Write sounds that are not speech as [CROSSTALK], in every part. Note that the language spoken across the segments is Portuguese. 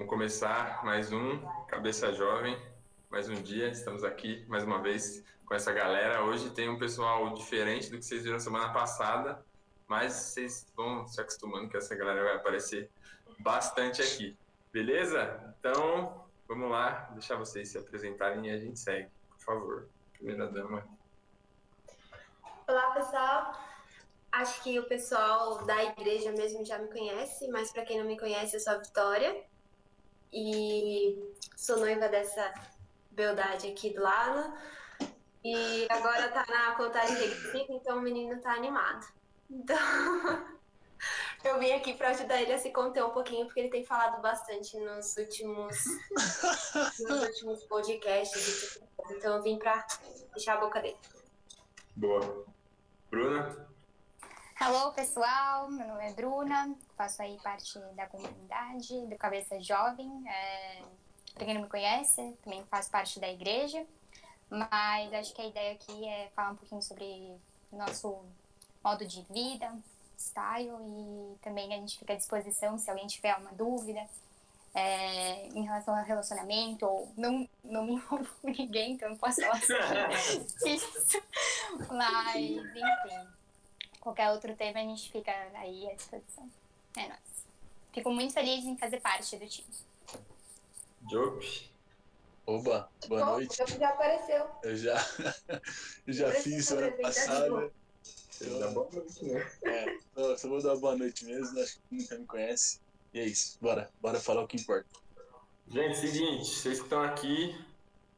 Vamos começar mais um Cabeça Jovem, mais um dia. Estamos aqui mais uma vez com essa galera. Hoje tem um pessoal diferente do que vocês viram semana passada, mas vocês vão se acostumando que essa galera vai aparecer bastante aqui. Beleza? Então, vamos lá, deixar vocês se apresentarem e a gente segue, por favor. Primeira dama. Olá, pessoal. Acho que o pessoal da igreja mesmo já me conhece, mas para quem não me conhece, eu sou a Vitória e sou noiva dessa beldade aqui do lado. E agora tá na contagem regressiva, então o menino tá animado. Então, [LAUGHS] eu vim aqui para ajudar ele a se conter um pouquinho, porque ele tem falado bastante nos últimos, [LAUGHS] nos últimos podcasts. Então, eu vim para deixar a boca dele. Boa. Bruna? Hello, pessoal. Meu nome é Bruna. Faço aí parte da comunidade do Cabeça Jovem. É... Para quem não me conhece, também faço parte da igreja. Mas acho que a ideia aqui é falar um pouquinho sobre nosso modo de vida, style e também a gente fica à disposição se alguém tiver uma dúvida é, em relação ao relacionamento ou não, não me envolvo com ninguém, então não posso falar sobre [LAUGHS] isso. Mas, enfim, qualquer outro tema a gente fica aí à disposição. É nóis. Fico muito feliz em fazer parte do time. Jope. Oba, boa Bom, noite. o Jope já apareceu. Eu já, eu [LAUGHS] já Parece fiz semana passada. novo. Dá boa noite, né? É, só, só vou dar boa noite mesmo, acho que nunca me conhece. E é isso, bora, bora falar o que importa. Gente, seguinte, vocês que estão aqui,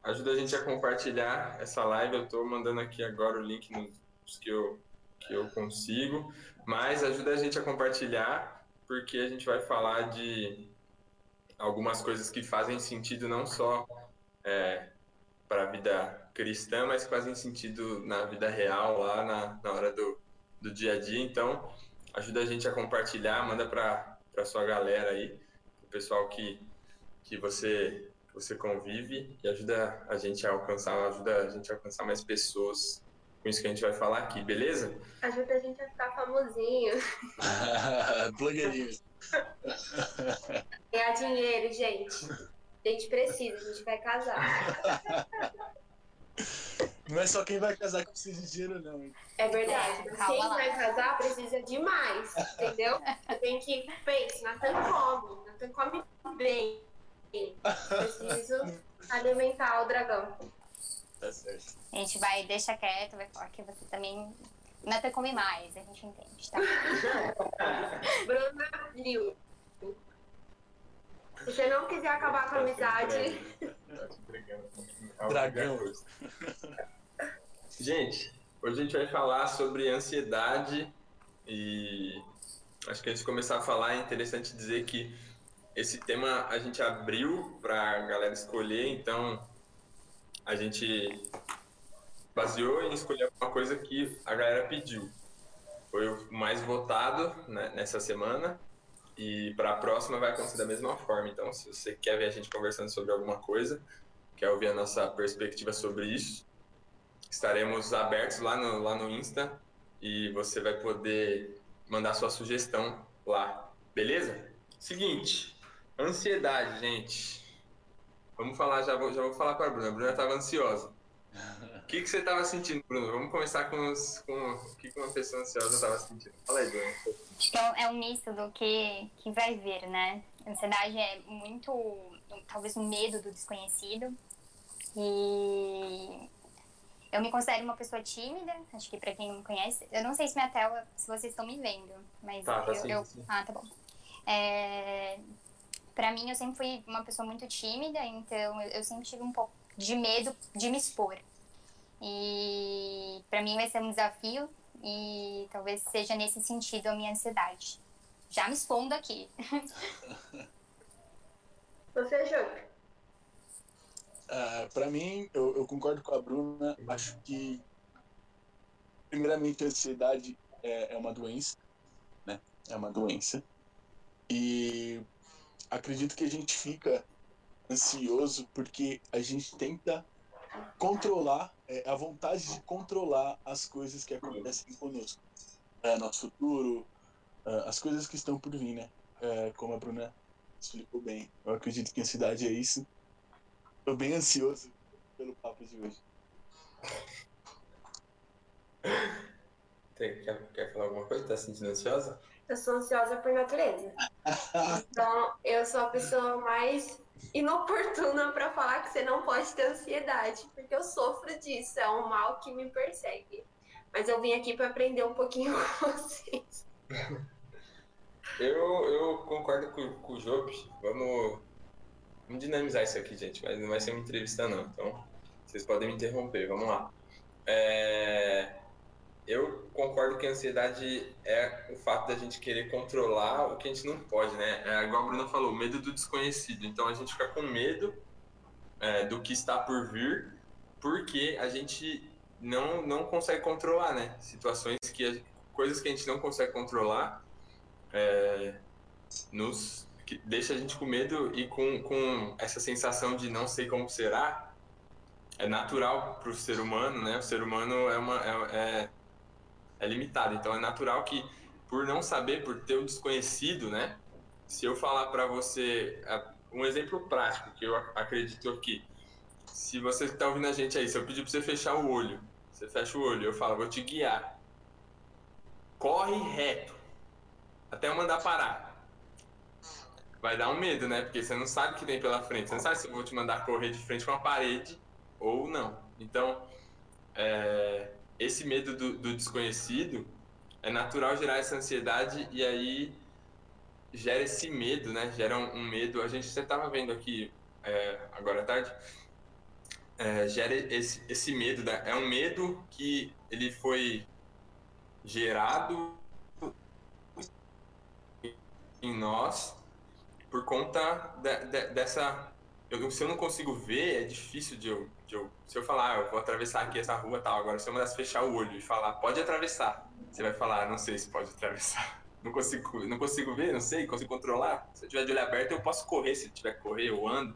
ajuda a gente a compartilhar essa live. Eu estou mandando aqui agora o link nos que eu, que eu consigo, mas ajuda a gente a compartilhar, porque a gente vai falar de algumas coisas que fazem sentido não só é, para a vida cristã, mas fazem sentido na vida real, lá na, na hora do, do dia a dia. Então, ajuda a gente a compartilhar, manda para a sua galera aí, o pessoal que que você você convive e ajuda a gente a alcançar, ajuda a gente a alcançar mais pessoas com isso que a gente vai falar aqui, beleza? Ajuda a gente a ficar famosinho. [LAUGHS] Blogueirinho. [LAUGHS] Ganhar dinheiro, gente. A gente precisa, a gente vai casar. [LAUGHS] Não é só quem vai casar que precisa de dinheiro, não. É verdade. É, quem lá. vai casar precisa de mais, entendeu? Tem que pensar, Natan come, Natan come bem. Preciso alimentar o dragão. Tá certo. A gente vai, deixa quieto, vai falar que você também. Nata come mais, a gente entende, tá? [LAUGHS] Bruna Liu. Se você não quiser acabar com a amizade, Dragão. Gente, hoje a gente vai falar sobre ansiedade e acho que antes de começar a falar é interessante dizer que esse tema a gente abriu para a galera escolher, então a gente baseou em escolher uma coisa que a galera pediu. Foi o mais votado né, nessa semana e para a próxima vai acontecer da mesma forma. Então, se você quer ver a gente conversando sobre alguma coisa, quer ouvir a nossa perspectiva sobre isso, estaremos abertos lá no, lá no Insta e você vai poder mandar sua sugestão lá, beleza? Seguinte, ansiedade, gente. Vamos falar, já vou, já vou falar com a Bruna. A Bruna estava ansiosa. O que, que você estava sentindo, Bruno? Vamos começar com, os, com o que uma pessoa ansiosa estava sentindo. Fala aí, Bruna. Então é um misto do que, que vai vir, né? A ansiedade é muito, talvez, um medo do desconhecido. E eu me considero uma pessoa tímida, acho que pra quem não me conhece, eu não sei se minha tela, se vocês estão me vendo, mas Tá, tá eu, sim, eu- sim. ah, tá bom. É, pra mim, eu sempre fui uma pessoa muito tímida, então eu, sempre tive um pouco de medo de me expor. E pra mim vai ser um desafio e talvez seja nesse sentido a minha ansiedade. Já me expondo aqui. [LAUGHS] você, Jope. Ah, pra mim, eu, eu concordo com a Bruna. Acho que, primeiramente, a ansiedade é, é uma doença, né? É uma doença. E acredito que a gente fica ansioso porque a gente tenta controlar, é, a vontade de controlar as coisas que acontecem conosco. É, nosso futuro, ah, as coisas que estão por vir, né? É, como a Bruna explicou bem. Eu acredito que a ansiedade é isso. Tô bem ansioso pelo papo de hoje. Quer, quer falar alguma coisa? Tá se sentindo ansiosa? Eu sou ansiosa por natureza. Então, eu sou a pessoa mais inoportuna para falar que você não pode ter ansiedade, porque eu sofro disso, é um mal que me persegue. Mas eu vim aqui para aprender um pouquinho [LAUGHS] com vocês. Eu, eu concordo com, com o Job. Vamos, vamos dinamizar isso aqui, gente. Mas não vai ser uma entrevista, não. Então, vocês podem me interromper. Vamos lá. É, eu concordo que a ansiedade é o fato da gente querer controlar o que a gente não pode, né? É igual a Bruna falou, o medo do desconhecido. Então, a gente fica com medo é, do que está por vir, porque a gente não, não consegue controlar, né? Situações que... Coisas que a gente não consegue controlar é, nos que deixa a gente com medo e com, com essa sensação de não sei como será é natural para o ser humano, né? O ser humano é uma é, é, é, limitado, então é natural que por não saber, por ter o desconhecido, né? Se eu falar para você é, um exemplo prático que eu acredito aqui, se você está ouvindo a gente aí, se eu pedir para você fechar o olho, você fecha o olho, eu falo, vou te guiar, corre reto até eu mandar parar. Vai dar um medo, né? Porque você não sabe o que tem pela frente. Você não sabe se eu vou te mandar correr de frente com a parede ou não. Então, é, esse medo do, do, desconhecido é natural gerar essa ansiedade e aí gera esse medo, né? Gera um, um medo. A gente estava vendo aqui é, agora à tarde. É, gera esse, esse medo. Né? É um medo que ele foi gerado em nós por conta de, de, dessa. Eu, se eu não consigo ver, é difícil de eu, eu. Se eu falar, ah, eu vou atravessar aqui essa rua tal. Agora, se eu mandasse fechar o olho e falar, pode atravessar, você vai falar, ah, não sei se pode atravessar. [LAUGHS] Não consigo, não consigo ver, não sei, consigo controlar. Se eu tiver de olho aberto, eu posso correr. Se tiver que correr, eu ando.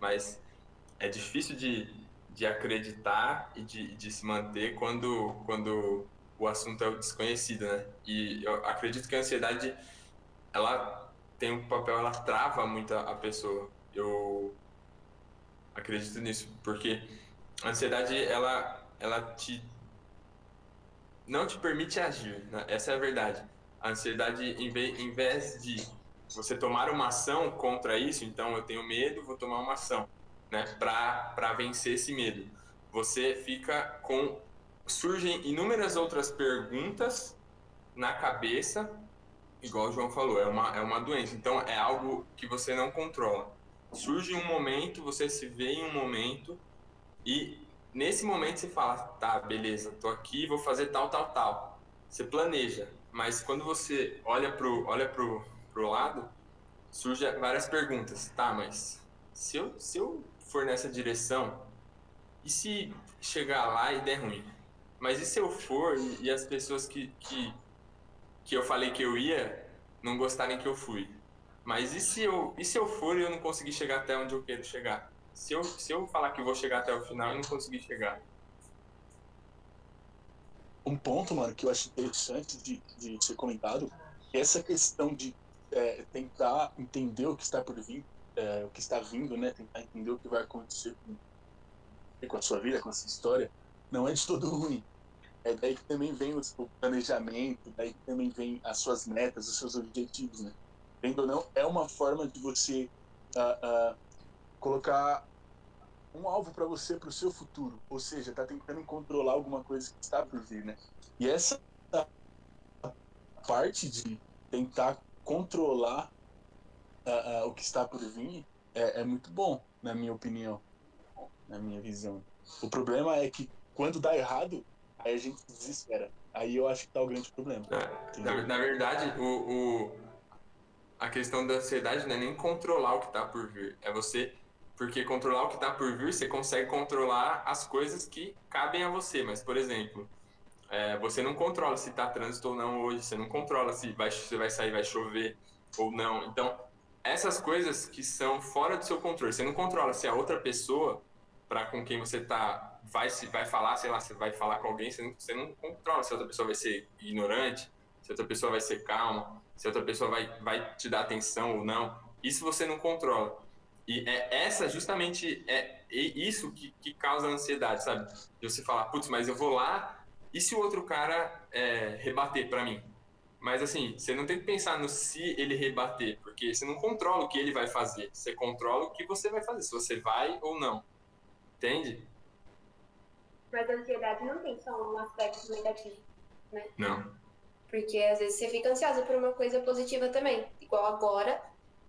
Mas é difícil de, de acreditar e de, de se manter quando, quando o assunto é o desconhecido, né? E eu acredito que a ansiedade ela tem um papel, ela trava muito a pessoa. Eu acredito nisso, porque a ansiedade, ela, ela te não te permite agir, né? essa é a verdade. A ansiedade, em vez, em vez de você tomar uma ação contra isso, então eu tenho medo, vou tomar uma ação, né, para vencer esse medo. Você fica com surgem inúmeras outras perguntas na cabeça igual o João falou, é uma, é uma doença. Então, é algo que você não controla. Surge um momento, você se vê em um momento e nesse momento você fala, tá, beleza, tô aqui, vou fazer tal, tal, tal. Você planeja, mas quando você olha pro, olha pro, pro lado, surge várias perguntas. Tá, mas se eu, se eu for nessa direção, e se chegar lá e der ruim? Mas e se eu for e, e as pessoas que, que que eu falei que eu ia não gostarem que eu fui. Mas e se eu, e se eu for e eu não conseguir chegar até onde eu quero chegar? Se eu, se eu falar que vou chegar até o final e não conseguir chegar? Um ponto, mano, que eu acho interessante de, de ser comentado é essa questão de é, tentar entender o que está por vir, é, o que está vindo, né? Tentar entender o que vai acontecer com, com a sua vida, com a sua história, não é de todo ruim. É daí que também vem o planejamento, daí que também vem as suas metas, os seus objetivos, né? Vendo ou não, é uma forma de você uh, uh, colocar um alvo para você, para o seu futuro. Ou seja, está tentando controlar alguma coisa que está por vir, né? E essa parte de tentar controlar uh, o que está por vir é, é muito bom, na minha opinião, na minha visão. O problema é que quando dá errado, Aí a gente se desespera. Aí eu acho que tá o grande problema. É, na, na, verdade, o, o, a questão da ansiedade não é nem controlar o que tá por vir. É você. Porque controlar o que tá por vir, você consegue controlar as coisas que cabem a você. Mas, por exemplo, é, você não controla se tá trânsito ou não hoje. Você não controla se vai, você vai sair, vai chover ou não. Então, essas coisas que são fora do seu controle. Você não controla se a outra pessoa para com quem você tá vai se vai falar, sei lá, você vai falar com alguém, você não, você não controla se a outra pessoa vai ser ignorante, se a outra pessoa vai ser calma, se a outra pessoa vai, vai te dar atenção ou não. Isso você não controla. E é essa justamente é isso que, que causa ansiedade, sabe? De você falar, putz, mas eu vou lá e se o outro cara é, rebater para mim? Mas assim, você não tem que pensar no se ele rebater, porque você não controla o que ele vai fazer. Você controla o que você vai fazer, se você vai ou não. Entende? Mas a ansiedade não tem só um aspecto negativo, né? Não. Porque às vezes você fica ansiosa por uma coisa positiva também. Igual agora,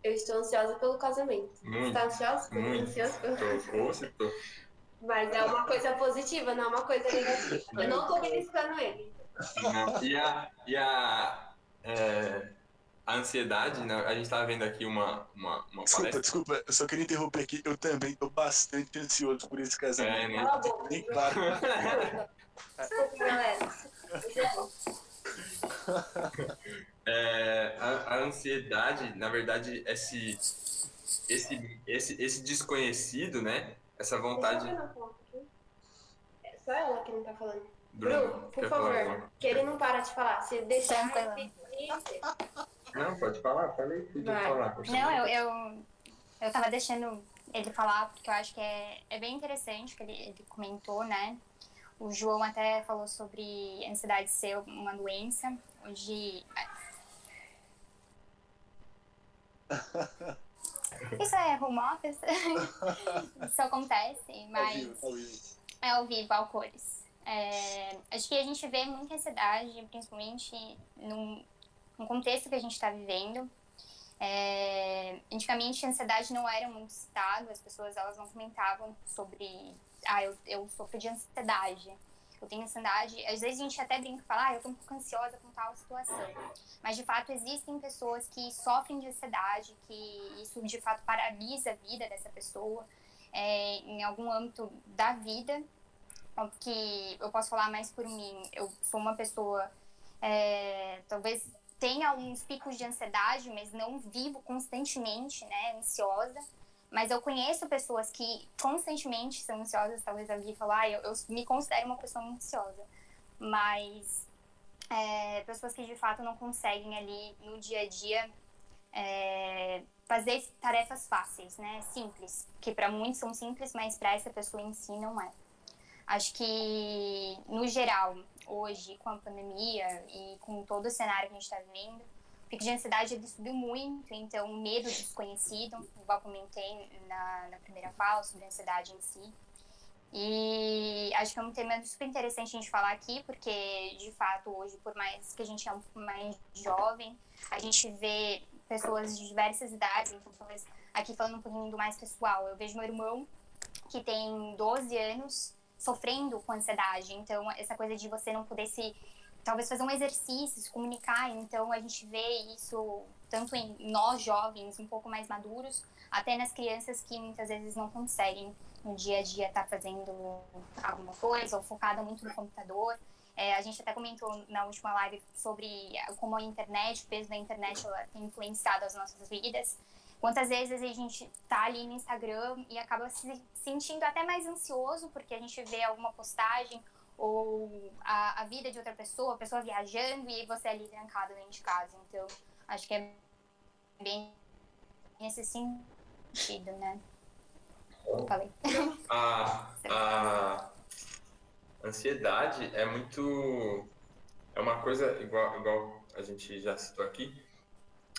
eu estou ansiosa pelo casamento. Muito. Você tá ansiosa? Muito. Ansiosa pelo... Tô, tô. Mas é uma coisa positiva, não é uma coisa negativa. Eu não tô beliscando ele. Não. E a, e a, é, a ansiedade, né? a gente tava vendo aqui uma, uma, uma Desculpa, palestra. desculpa, eu só queria interromper aqui. Eu também tô bastante ansioso por esse É, casamento. né? Cala a boca. Bem claro. [LAUGHS] Desculpa, galera. [LAUGHS] [LAUGHS] É, a, a ansiedade, na verdade, esse, esse, esse, esse desconhecido, né? Essa vontade. É só ela que não tá falando. Bruno, Bru, por falar favor, alguma que ele não para de falar. Se deixar ele Não, pode falar, falei tudo Vai. falar. Não, eu, eu, eu tava deixando ele falar, porque eu acho que é, é bem interessante o que ele, ele comentou, né? O João até falou sobre ansiedade ser uma doença. Hoje. [LAUGHS] Isso é home office? [LAUGHS] Isso acontece, Ao mas. vivo, ao vivo. É ao vivo, ao cores. É, acho que a gente vê muita ansiedade, principalmente num, num contexto que a gente está vivendo. É, antigamente a ansiedade não era muito citado, as pessoas elas não comentavam sobre, ah, eu, eu sofro de ansiedade, eu tenho ansiedade. Às vezes a gente até brinca e fala, ah, eu tô um pouco ansiosa com tal situação. Mas de fato existem pessoas que sofrem de ansiedade, que isso de fato paralisa a vida dessa pessoa é, em algum âmbito da vida. Que eu posso falar mais por mim. Eu sou uma pessoa, é, talvez tenha alguns picos de ansiedade, mas não vivo constantemente, né, ansiosa. Mas eu conheço pessoas que constantemente são ansiosas, talvez alguém falar, ah, eu, eu me considero uma pessoa ansiosa. Mas é, pessoas que de fato não conseguem ali no dia a dia é, fazer tarefas fáceis, né? Simples, que para muitos são simples, mas para essa pessoa em si não é. Acho que no geral, hoje com a pandemia e com todo o cenário que a gente está vivendo, pico de ansiedade ele subiu muito, então o medo do desconhecido, igual comentei na, na primeira fala sobre a ansiedade em si. E acho que é um tema super interessante a gente falar aqui, porque de fato hoje, por mais que a gente é um pouco mais jovem, a gente vê pessoas de diversas idades, então talvez aqui falando um pouquinho do mais pessoal, eu vejo meu irmão que tem 12 anos sofrendo com ansiedade, então essa coisa de você não poder se talvez fazer um exercício, se comunicar, então a gente vê isso tanto em nós jovens um pouco mais maduros, até nas crianças que muitas vezes não conseguem no dia a dia estar tá fazendo alguma coisa ou focada muito no computador. É, a gente até comentou na última live sobre como a internet, o peso da internet ela tem influenciado as nossas vidas. Quantas vezes a gente tá ali no Instagram e acaba se sentindo até mais ansioso porque a gente vê alguma postagem ou a, a vida de outra pessoa, a pessoa viajando e você ali trancado dentro de casa. Então, acho que é bem nesse sentido, né? Falei. A, [LAUGHS] a ansiedade é muito. É uma coisa, igual, igual a gente já citou aqui,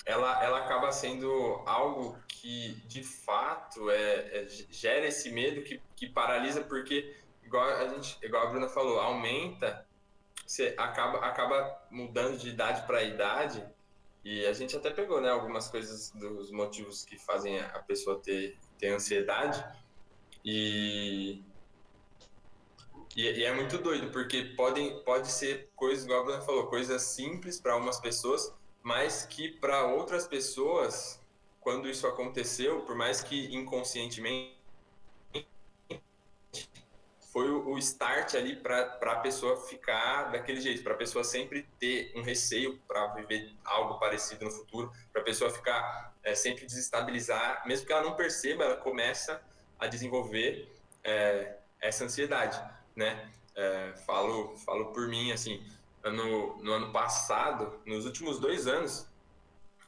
ela, ela acaba sendo algo que, de fato, é, é, gera esse medo que, que paralisa, porque, igual a, gente, igual a Bruna falou, aumenta, você acaba, acaba mudando de idade para idade, e a gente até pegou né, algumas coisas dos motivos que fazem a pessoa ter, ter ansiedade, e, e, e é muito doido, porque podem, pode ser coisas, igual a Bruna falou, coisas simples para umas pessoas, mas que para outras pessoas, quando isso aconteceu, por mais que inconscientemente, foi o, start ali para a pessoa ficar daquele jeito, para a pessoa sempre ter um receio para viver algo parecido no futuro, para a pessoa ficar é, sempre desestabilizar, mesmo que ela não perceba, ela começa a desenvolver é, essa ansiedade, né? É, falo, falo por mim, assim, no, no ano passado, nos últimos dois anos,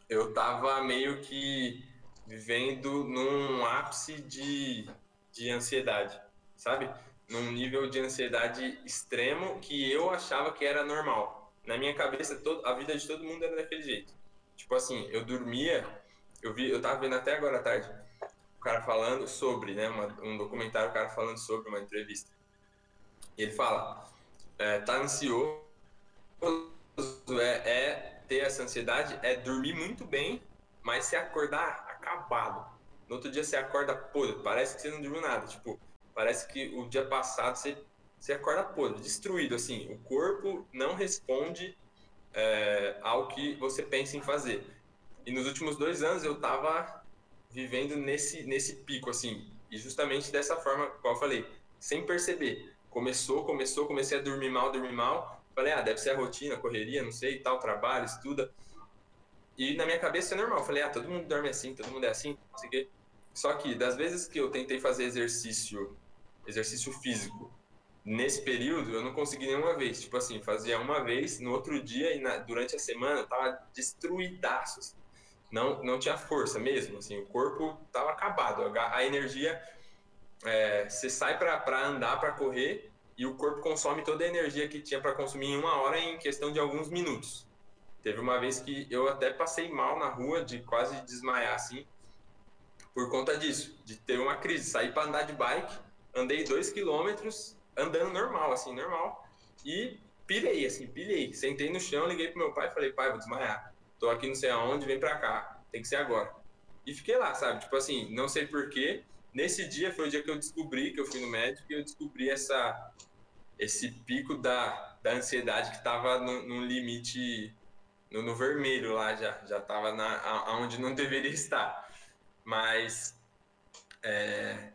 eu tava meio que vivendo num ápice de, de ansiedade, sabe? Num nível de ansiedade extremo que eu achava que era normal. Na minha cabeça, todo, a vida de todo mundo era daquele jeito. Tipo assim, eu dormia, eu vi, eu tava vendo até agora à tarde, o cara falando sobre, né, uma, um documentário, o cara falando sobre uma entrevista. E ele fala, é, tá ansioso, é, é ter essa ansiedade, é dormir muito bem, mas se acordar acabado. No outro dia você acorda podre, parece que você não dormiu nada. Tipo, parece que o dia passado você, você acorda podre, destruído. Assim, o corpo não responde é, ao que você pensa em fazer. E nos últimos dois anos eu tava vivendo nesse, nesse pico, assim. E justamente dessa forma, como eu falei, sem perceber. Começou, começou, comecei a dormir mal, dormir mal. Falei, ah, deve ser a rotina, correria, não sei, tal, trabalho, estuda. E na minha cabeça é normal. Falei, ah, todo mundo dorme assim, todo mundo é assim, não sei o quê. Só que das vezes que eu tentei fazer exercício, exercício físico, nesse período eu não consegui nenhuma vez. Tipo assim, fazia uma vez, no outro dia e na, durante a semana tava destruidaço. Assim. Não, não tinha força mesmo, assim, o corpo tava acabado. A, a energia, é, você sai para andar, para correr, e o corpo consome toda a energia que tinha para consumir em uma hora em questão de alguns minutos. Teve uma vez que eu até passei mal na rua, de quase desmaiar assim, por conta disso, de ter uma crise. Saí para andar de bike, andei dois quilômetros, andando normal, assim, normal, e pirei, assim, pilhei. Sentei no chão, liguei pro meu pai e falei, pai, vou desmaiar. Tô aqui não sei aonde, vem pra cá, tem que ser agora. E fiquei lá, sabe? Tipo assim, não sei porquê. Nesse dia foi o dia que eu descobri, que eu fui no médico, e eu descobri essa, esse pico da, da ansiedade que tava no, limite no, no, vermelho lá já, já estava aonde não deveria estar. Mas é,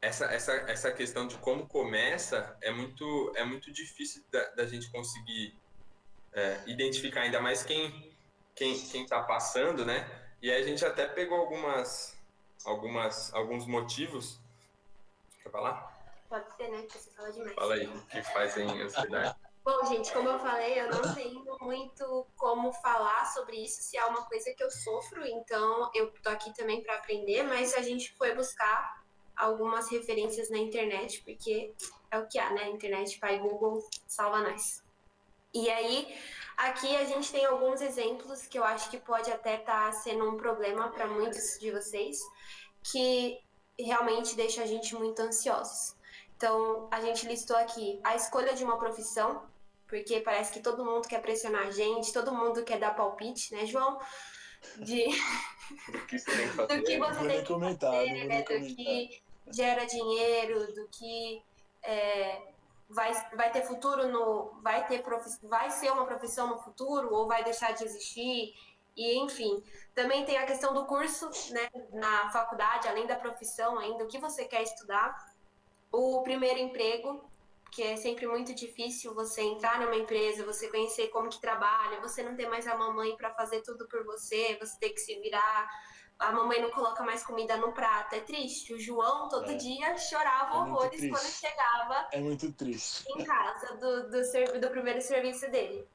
essa, essa, essa questão de como começa é muito, é muito difícil da, da gente conseguir é, identificar, ainda mais quem quem quem está passando, né? E aí a gente até pegou algumas, algumas alguns motivos. Quer falar? Pode ser, né? Porque você fala demais. Fala aí, o que fazem ansiedade. Bom, gente, como eu falei, eu não tenho muito como falar sobre isso, se é uma coisa que eu sofro, então eu tô aqui também para aprender, mas a gente foi buscar algumas referências na internet, porque é o que há, né? Internet, pai Google, salva nós. E aí, aqui a gente tem alguns exemplos que eu acho que pode até estar tá sendo um problema para muitos de vocês, que realmente deixa a gente muito ansiosos. Então, a gente listou aqui a escolha de uma profissão, porque parece que todo mundo quer pressionar a gente, todo mundo quer dar palpite, né, João? De... do que você tem que fazer, [LAUGHS] do que, você tem que comentar, fazer né? do que gera dinheiro, do que é, vai, vai ter futuro no. Vai, ter prof, vai ser uma profissão no futuro ou vai deixar de existir. E, enfim, também tem a questão do curso né, na faculdade, além da profissão ainda, o que você quer estudar. O primeiro emprego, que é sempre muito difícil você entrar numa empresa, você conhecer como que trabalha, você não ter mais a mamãe para fazer tudo por você, você ter que se virar, a mamãe não coloca mais comida no prato, é triste. O João todo é. dia chorava é horrores quando chegava é muito triste. em casa do, do, do primeiro serviço dele.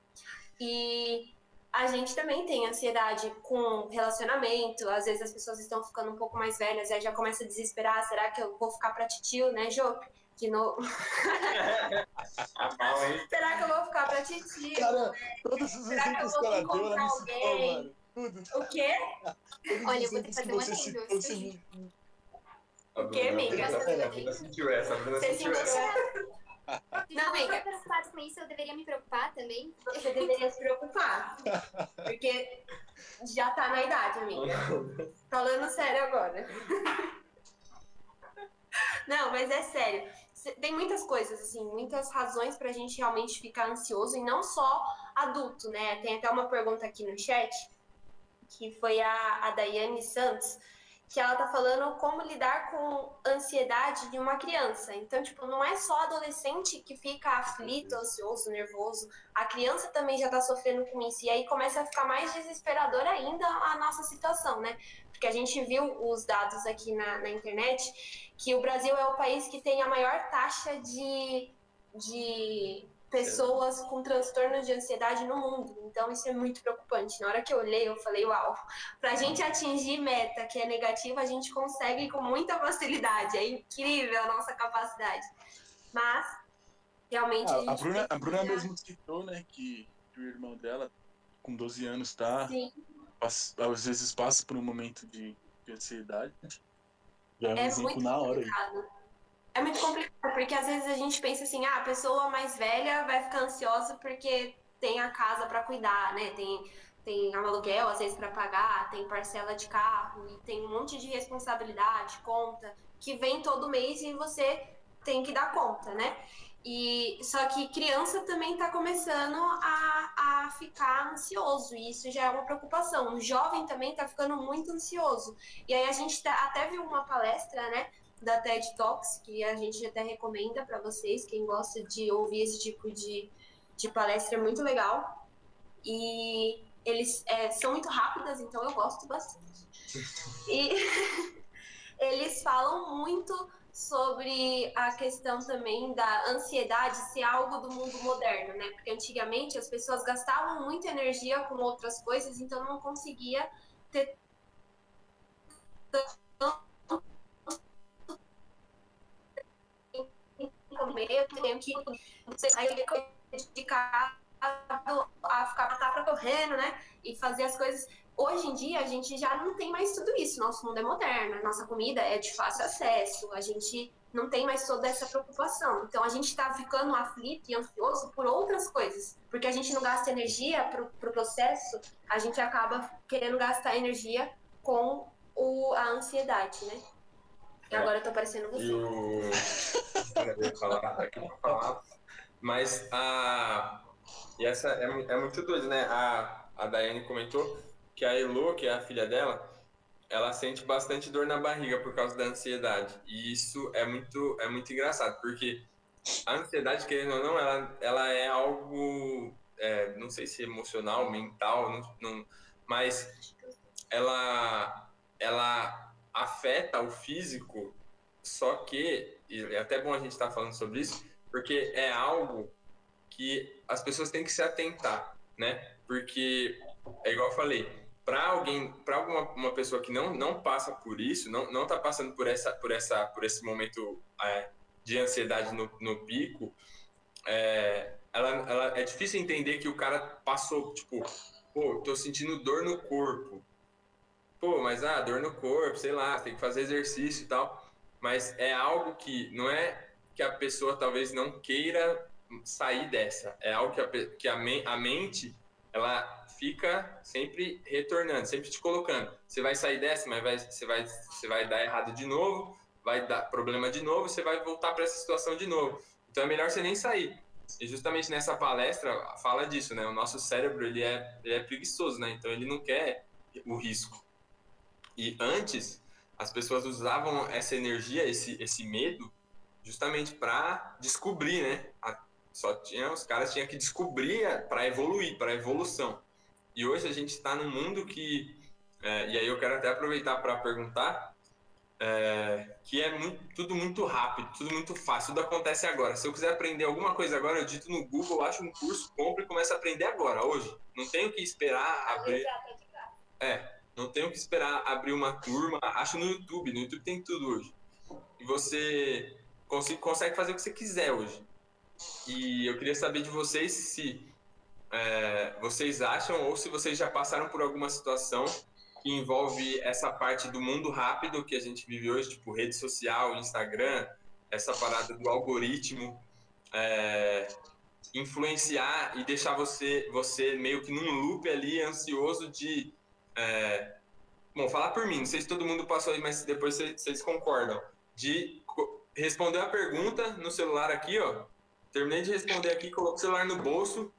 E a gente também tem ansiedade com relacionamento, às vezes as pessoas estão ficando um pouco mais velhas, aí já começa a desesperar, será que eu vou ficar pra titio, né, Jô? de novo. [LAUGHS] Será que eu vou ficar pra titio? Cara, todos os exemplos que deu, ela me citou, mano. Tudo. O quê? Olha, eu vou ter que fazer uma renda. O quê, amiga? Você sentiu essa, Você sentiu essa? [LAUGHS] Não, amiga. preocupado com isso, eu deveria me preocupar também? Você deveria se preocupar. Porque já tá na idade, amiga. Falando sério agora. [LAUGHS] Não, mas é sério tem muitas coisas, assim, muitas razões pra gente realmente ficar ansioso, e não só adulto, né? Tem até uma pergunta aqui no chat, que foi a, a Daiane Santos, que ela tá falando como lidar com ansiedade de uma criança. Então, tipo, não é só adolescente que fica aflito, ansioso, nervoso. A criança também já tá sofrendo com isso. E aí começa a ficar mais desesperador ainda a nossa situação, né? Porque a gente viu os dados aqui na, na internet que o Brasil é o país que tem a maior taxa de, de pessoas com transtornos de ansiedade no mundo. Então, isso é muito preocupante. Na hora que eu olhei, eu falei, uau, para a gente atingir meta que é negativa, a gente consegue com muita facilidade. É incrível a nossa capacidade. Mas, realmente. Ah, a, a, Bruna, a Bruna mesmo citou, né, que o irmão dela, com 12 anos, tá. Sim. Às vezes passa por um momento de, de ansiedade. Já é É muito na hora complicado. É muito complicado, porque às vezes a gente pensa assim, ah, a pessoa mais velha vai ficar ansiosa porque tem a casa para cuidar, né? Tem, tem aluguel, às vezes, para pagar, tem parcela de carro, e tem um monte de responsabilidade, conta, que vem todo mês e você tem que dar conta, né? E só que criança também está começando a, a ficar ansioso, e isso já é uma preocupação. O jovem também está ficando muito ansioso. E aí a gente tá- até viu uma palestra, né, da TED Talks, que a gente até recomenda para vocês, quem gosta de ouvir esse tipo de, de palestra é muito legal. E eles é, são muito rápidas, então eu gosto bastante. E [LAUGHS] eles falam muito sobre a questão também da ansiedade ser algo do mundo moderno, né? Porque antigamente as pessoas gastavam muita energia com outras coisas, então não conseguia ter comer, eu tenho que sair dedicado a ficar pra correndo, né? E fazer as coisas. Hoje em dia a gente já não tem mais tudo isso. Nosso mundo é moderno, nossa comida é de fácil acesso, a gente não tem mais toda essa preocupação. Então a gente está ficando aflito e ansioso por outras coisas, porque a gente não gasta energia pro, pro processo, a gente acaba querendo gastar energia com o, a ansiedade, né? E agora eu tô parecendo você. Eu ia falar, aqui pra falar. Mas a. E essa é, é muito doido, né? A, a Daiane comentou que a Elo, que é a filha dela, ela sente bastante dor na barriga por causa da ansiedade. E isso é muito, é muito engraçado, porque a ansiedade, querendo ou não, ela, ela é algo, é, não sei se emocional, mental, não, não- mas ela, ela afeta o físico, só que, e é até bom a gente estar falando sobre isso, porque é algo que as pessoas têm que se atentar, né? Porque, é igual eu falei, para alguém, para alguma uma pessoa que não, não passa por isso, não, não tá passando por essa, por essa, por esse momento é, de ansiedade no, no pico, é, ela, ela, é difícil entender que o cara passou, tipo, pô, tô sentindo dor no corpo. Pô, mas ah, dor no corpo, sei lá, tem que fazer exercício e tal. Mas é algo que não é que a pessoa talvez não queira sair dessa. É algo que a, que a, a mente ela fica sempre retornando, sempre te colocando. Você vai sair dessa, mas vai, você, vai, você vai dar errado de novo, vai dar problema de novo, você vai voltar para essa situação de novo. Então é melhor você nem sair. E justamente nessa palestra fala disso, né? O nosso cérebro ele é, ele é preguiçoso, né? Então ele não quer o risco. E antes as pessoas usavam essa energia, esse, esse medo, justamente para descobrir, né? A- só tinha os caras tinham que descobrir para evoluir, para evolução. E hoje a gente está num mundo que, é, e aí eu quero até aproveitar para perguntar, é, que é muito, tudo muito rápido, tudo muito fácil, tudo acontece agora. Se eu quiser aprender alguma coisa agora, eu digito no Google, acho um curso, compro e começo a aprender agora, hoje. Não tenho que esperar abrir. É, não tenho que esperar abrir uma turma. Acho no YouTube, no YouTube tem tudo hoje. E você consegue fazer o que você quiser hoje. E eu queria saber de vocês se é, vocês acham ou se vocês já passaram por alguma situação que envolve essa parte do mundo rápido que a gente vive hoje, tipo rede social, Instagram, essa parada do algoritmo, é, influenciar e deixar você, você meio que num loop ali ansioso de é, bom, falar por mim, não sei se todo mundo passou aí, mas depois vocês, concordam. De responder a pergunta no celular aqui, ó. Terminei de responder aqui, coloco o celular no bolso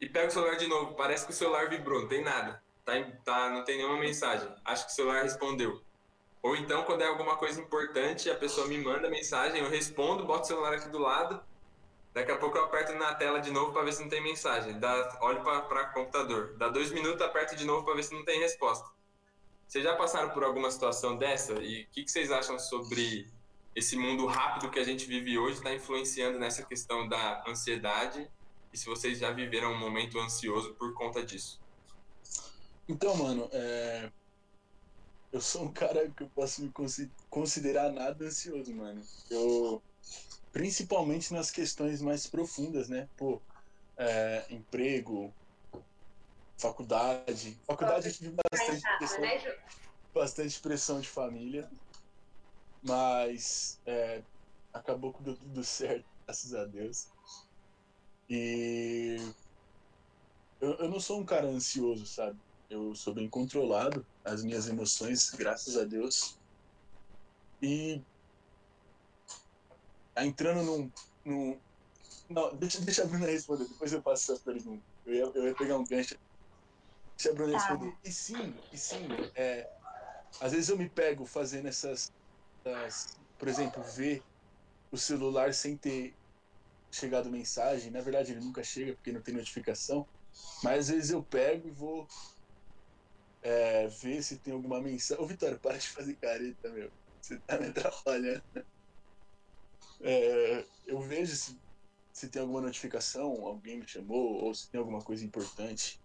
e pego o celular de novo. Parece que o celular vibrou, não tem nada. Tá, tá, não tem nenhuma mensagem. Acho que o celular respondeu. Ou então, quando é alguma coisa importante, a pessoa me manda mensagem, eu respondo, boto o celular aqui do lado. Daqui a pouco eu aperto na tela de novo para ver se não tem mensagem. Dá, olho para o computador. Dá dois minutos, aperto de novo para ver se não tem resposta. Vocês já passaram por alguma situação dessa? E o que, que vocês acham sobre esse mundo rápido que a gente vive hoje está influenciando nessa questão da ansiedade e se vocês já viveram um momento ansioso por conta disso. Então, mano, é... eu sou um cara que eu posso me considerar nada ansioso, mano. Eu, principalmente nas questões mais profundas, né? Pô, é, emprego, faculdade. Faculdade eu tive bastante pressão, né, bastante pressão de família, mas é, acabou que deu tudo [LAUGHS] certo, graças a Deus. E eu, eu não sou um cara ansioso, sabe? Eu sou bem controlado, as minhas emoções, graças a Deus. E entrando num, num não, deixa, deixa a Bruna responder, depois eu passo essa pergunta. Eu ia, eu ia pegar um gancho. Deixa a Bruna tá. responder. E sim, e sim, é, às vezes eu me pego fazendo essas, essas, por exemplo, ver o celular sem ter chegado mensagem. Na verdade, ele nunca chega porque não tem notificação. Mas às vezes eu pego e vou é, ver se tem alguma mensagem. Ô, Vitória, para de fazer careta, meu. Você tá me atrapalhando. É, eu vejo se se tem alguma notificação, alguém me chamou, ou se tem alguma coisa importante.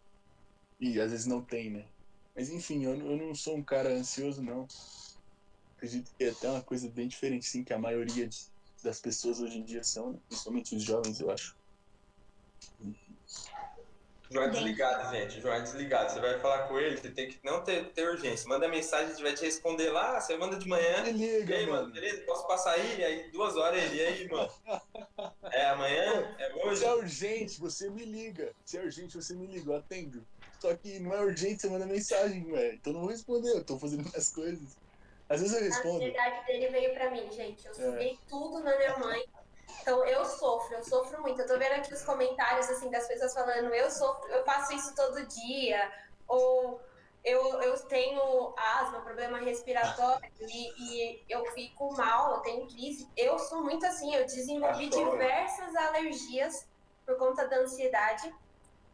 E às vezes não tem, né? Mas enfim, eu, eu não sou um cara ansioso, não. Acredito que é até uma coisa bem diferente, sim, que a maioria de, das pessoas hoje em dia são, né? principalmente os jovens, eu acho. João desligado, gente. João desligado. Você vai falar com ele, você tem que não ter, ter urgência. Manda mensagem, a gente vai te responder lá. Você manda de manhã. Me liga, aí, mano. Beleza? Posso passar aí? Aí duas horas ele. E aí, mano? É amanhã? É hoje? Se é urgente, você me liga. Se é urgente, você me liga. Eu atendo. Só que não é urgente, você manda mensagem, ué. Então não vou responder, eu tô fazendo minhas coisas. Às vezes eu respondo. A ansiedade dele veio pra mim, gente. Eu subi é. tudo na minha mãe. Então eu sofro, eu sofro muito. Eu tô vendo aqui os comentários assim das pessoas falando, eu sofro, eu faço isso todo dia, ou eu, eu tenho asma, problema respiratório e, e eu fico mal, eu tenho crise. Eu sou muito assim, eu desenvolvi diversas alergias por conta da ansiedade.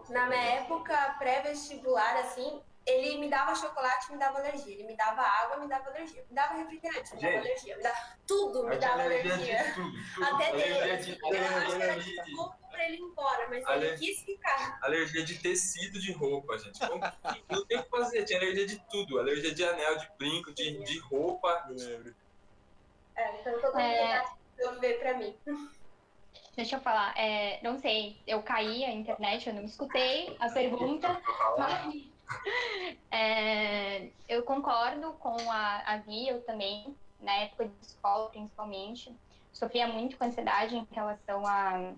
Na minha época pré-vestibular, assim, ele me dava chocolate, me dava alergia. Ele me dava água, me dava alergia. Me dava refrigerante, me dava Gente, alergia. Me dava... Tudo me dava alergia. alergia. Tudo, tudo. Até dele. De... Eu acho que era desculpa pra ele ir embora, mas ele quis ficar. Alergia de tecido de roupa, gente. Não tem o que fazer. Tinha alergia de tudo. Alergia de anel, de brinco, de, de roupa. Eu lembro. É, então todo mundo é... ver pra mim. Deixa eu falar, é, não sei, eu caí a internet, eu não escutei a pergunta, mas [LAUGHS] é, eu concordo com a, a eu também, na época de escola principalmente, sofria muito com ansiedade em relação a.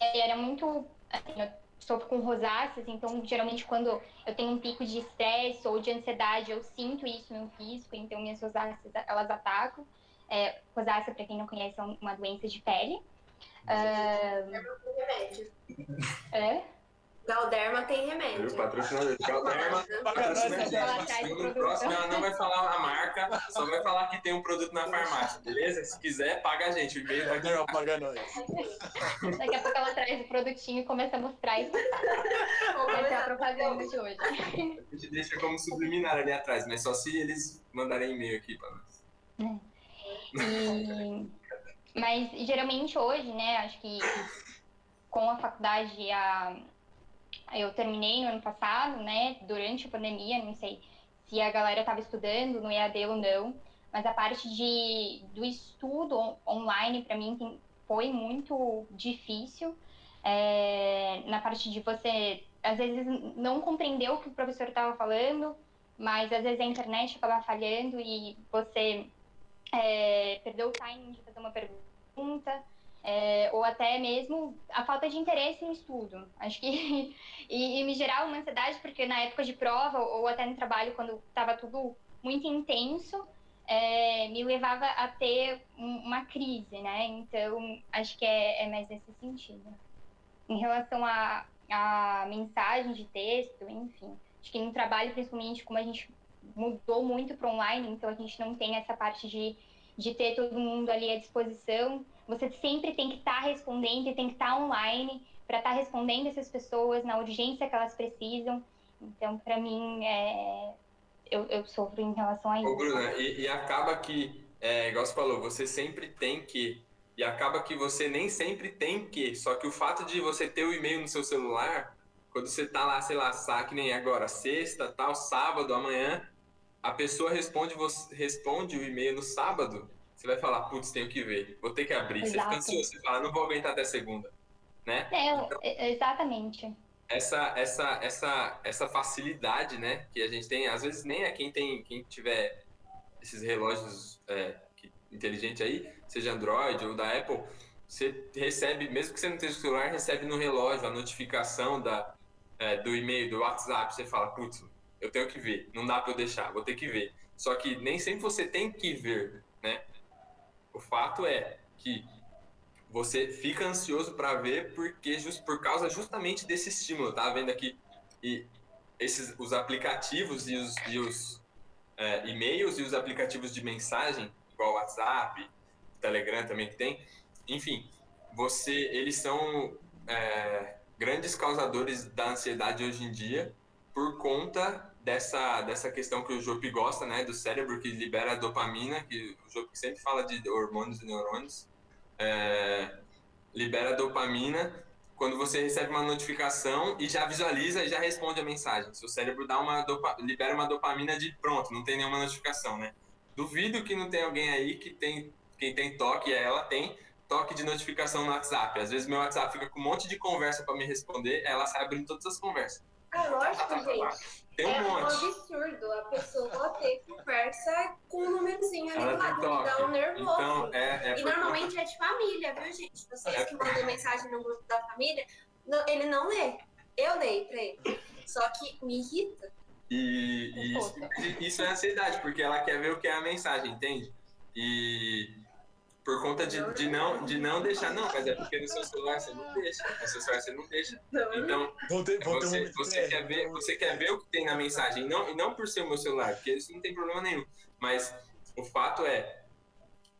Era muito. Assim, eu sofro com rosáceas, então geralmente quando eu tenho um pico de estresse ou de ansiedade, eu sinto isso no físico, então minhas rosáceas elas atacam. É, rosácea, para quem não conhece, é uma doença de pele. Uh, é? Galderma tem remédio. Viu? Patrocinador. [LAUGHS] Galderma, patrocinador. No próximo ela não vai falar a marca, só vai falar que tem um produto na farmácia, beleza? Se quiser, paga a gente. O e-mail vai ter. Paga nós. [LAUGHS] Daqui a pouco ela traz o produtinho e começa a mostrar isso. Essa é a propaganda de hoje. A gente deixa como subliminar ali atrás, mas só se eles mandarem e-mail aqui para nós. É. E... Mas geralmente hoje, né, acho que com a faculdade a eu terminei no ano passado, né, durante a pandemia, não sei se a galera estava estudando no EAD ou não, mas a parte de, do estudo online, para mim, tem, foi muito difícil. É, na parte de você, às vezes, não compreender o que o professor estava falando, mas às vezes a internet acaba falhando e você é, perdeu o timing de fazer uma pergunta é, ou até mesmo a falta de interesse no estudo. Acho que [LAUGHS] e, e, me gerar uma ansiedade porque na época de prova ou até no trabalho quando estava tudo muito intenso é, me levava a ter um, uma crise, né? Então acho que é, é, mais nesse sentido. Em relação a, a mensagem de texto, enfim, acho que no trabalho principalmente como a gente mudou muito para online, então a gente não tem essa parte de de ter todo mundo ali à disposição. Você sempre tem que estar tá respondendo e tem que estar tá online para estar tá respondendo essas pessoas na urgência que elas precisam. Então, para mim, é... eu, eu sofro em relação a isso. Ô, Bruna, e, e acaba que é, igual você falou, você sempre tem que. E acaba que você nem sempre tem que. Só que o fato de você ter o e-mail no seu celular, quando você tá lá, sei lá, sabe, que nem agora, sexta, tal, sábado, amanhã, a pessoa responde, você, responde o e-mail no sábado, você vai falar, putz, tenho que ver, vou ter que abrir. Exato. Você fica ansioso, você fala, não vou aguentar até segunda. Né? É, então, exatamente. Essa, essa, essa, essa facilidade, né, que a gente tem, às vezes nem é quem tem, quem tiver esses relógios é, inteligentes aí, seja Android ou da Apple, você recebe, mesmo que você não tenha o celular, recebe no relógio a notificação da, é, do e-mail, do WhatsApp, você fala, putz, eu tenho que ver, não dá para eu deixar, vou ter que ver. Só que nem sempre você tem que ver, né? O fato é que você fica ansioso para ver porque just, por causa justamente desse estímulo, tá vendo aqui e esses os aplicativos e os, e os é, e-mails e os aplicativos de mensagem, igual WhatsApp, Telegram também que tem, enfim, você eles são é, grandes causadores da ansiedade hoje em dia por conta dessa, dessa questão que o Jope gosta, né, do cérebro que libera a dopamina, que o Jope sempre fala de hormônios e neurônios, é, libera a dopamina quando você recebe uma notificação e já visualiza e já responde a mensagem. Seu cérebro dá uma dopa, libera uma dopamina de pronto, não tem nenhuma notificação, né? Duvido que não tem alguém aí que tem quem tem toque, ela tem toque de notificação no WhatsApp. Às vezes meu WhatsApp fica com um monte de conversa para me responder, ela sai abrindo todas as conversas. É lógico, gente. Tem um é monte. um absurdo a pessoa ter conversa com um númerozinho ali do lado, dá um nervoso. Então, é, é e normalmente conta... é de família, viu, gente? Vocês é. que mandam mensagem no grupo da família, não, ele não lê. Eu leio pra ele. Só que me irrita. E, e isso, isso é ansiedade, porque ela quer ver o que é a mensagem, entende? E por conta de, de, não, de não deixar. Não, mas é porque no seu celular você não deixa. No seu celular você não deixa. Então, você, você, quer ver, você quer ver o que tem na mensagem. E não, e não por ser o meu celular, porque isso não tem problema nenhum. Mas o fato é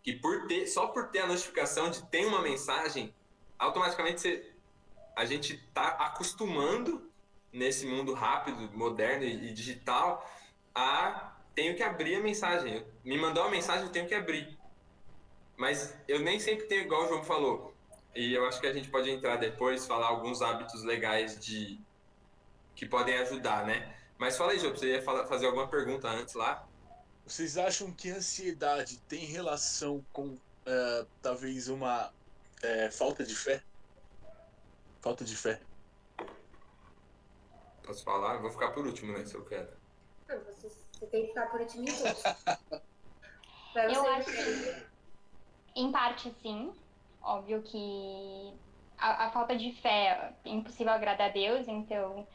que por ter, só por ter a notificação de tem uma mensagem, automaticamente você, a gente está acostumando nesse mundo rápido, moderno e, e digital a tenho que abrir a mensagem. Me mandou uma mensagem, eu tenho que abrir. Mas eu nem sempre tenho, igual o João falou, e eu acho que a gente pode entrar depois, falar alguns hábitos legais de que podem ajudar, né? Mas fala aí, João, você ia falar, fazer alguma pergunta antes lá? Vocês acham que a ansiedade tem relação com uh, talvez uma uh, falta de fé? Falta de fé. Posso falar? Eu vou ficar por último, né? Se eu quero. Não, você, você tem que ficar por último [LAUGHS] em todos. eu acho que em parte, sim. Óbvio que a, a, falta de fé é impossível agradar a Deus, então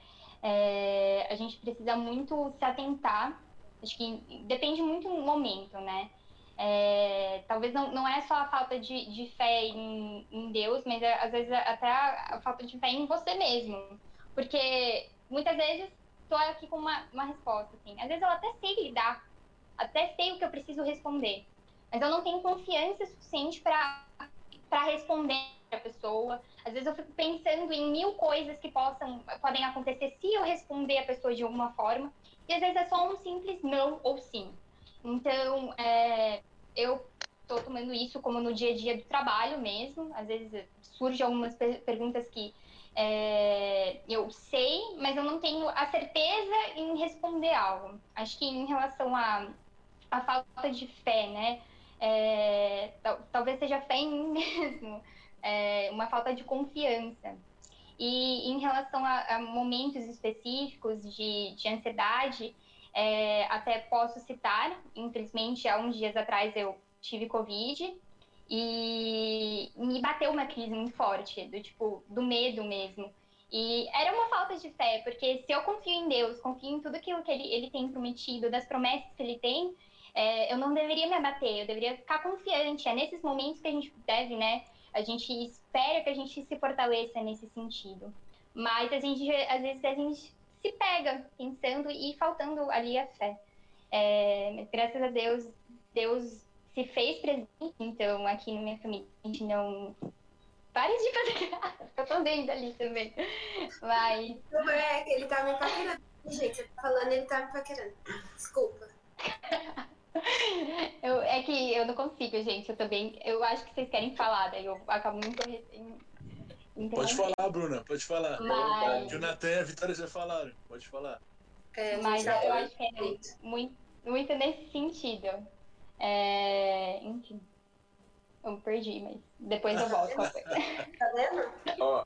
é, a gente precisa muito se atentar. Acho que depende muito do momento, né? É, talvez não, não é só a falta de, de fé em, em Deus, mas é, às vezes até a, a, falta de fé em você mesmo. Porque muitas vezes estou aqui com uma, uma resposta, assim. Às vezes eu até sei lidar, até sei o que eu preciso responder mas eu não tenho confiança suficiente para responder a pessoa. Às vezes eu fico pensando em mil coisas que possam, podem acontecer se eu responder a pessoa de alguma forma, e às vezes é só um simples não ou sim. Então, é, eu estou tomando isso como no dia a dia do trabalho mesmo. Às vezes surgem algumas per perguntas que é, eu sei, mas eu não tenho a certeza em responder algo. Acho que em relação à a, a falta de fé, né? É, talvez seja fé em mim [LAUGHS] mesmo, é, uma falta de confiança. E em relação a, a momentos específicos de, de ansiedade, é, até posso citar, infelizmente, há uns dias atrás eu tive Covid e me bateu uma crise muito forte, do tipo, do medo mesmo. E era uma falta de fé, porque se eu confio em Deus, confio em tudo aquilo que ele, ele tem prometido, das promessas que ele tem, é, eu não deveria me abater, eu deveria ficar confiante. É nesses momentos que a gente deve, né? A gente espera que a gente se fortaleça nesse sentido. Mas a gente, às vezes, a gente se pega pensando e faltando ali a fé. É, graças a Deus, Deus se fez presente, então, aqui na minha família. A gente não. Pare de graça, eu tô dentro ali também. Mas. Não é, ele tá me paquerando. Gente, você tá falando, ele tá me paquerando. Desculpa. Eu, é que eu não consigo, gente. Eu também. Eu acho que vocês querem falar, daí eu acabo muito. Pode falar, Bruna, pode falar. Mas... Jonathan e a Vitória já falaram, pode falar. É, Mas eu acho que é muito, muito nesse sentido. É... Enfim. Eu me perdi, mas depois eu volto. [LAUGHS] tá vendo? Ó,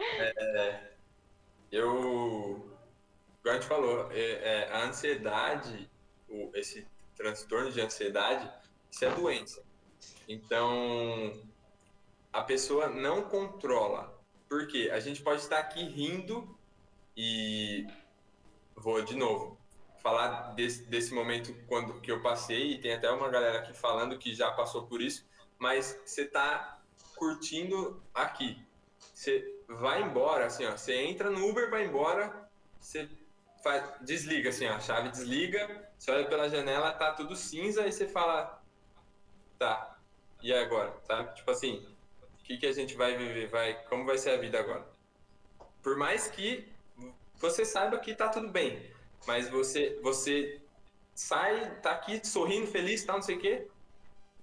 é, eu. Como a gente falou, é, é, a ansiedade, o, esse transtorno de ansiedade, isso é doença. Então, a pessoa não controla. Porque a gente pode estar aqui rindo e vou de novo falar desse, desse momento quando que eu passei e tem até uma galera aqui falando que já passou por isso, mas você tá curtindo aqui. Você vai embora, assim, ó, você entra no Uber, vai embora, você faz, desliga, assim, ó, a chave desliga, você olha pela janela, tá tudo cinza, e você fala, tá, e agora, sabe? Tipo assim, o que, que a gente vai viver, vai, como vai ser a vida agora? Por mais que você saiba que tá tudo bem, mas você, você sai, tá aqui sorrindo, feliz, tá, não sei o quê,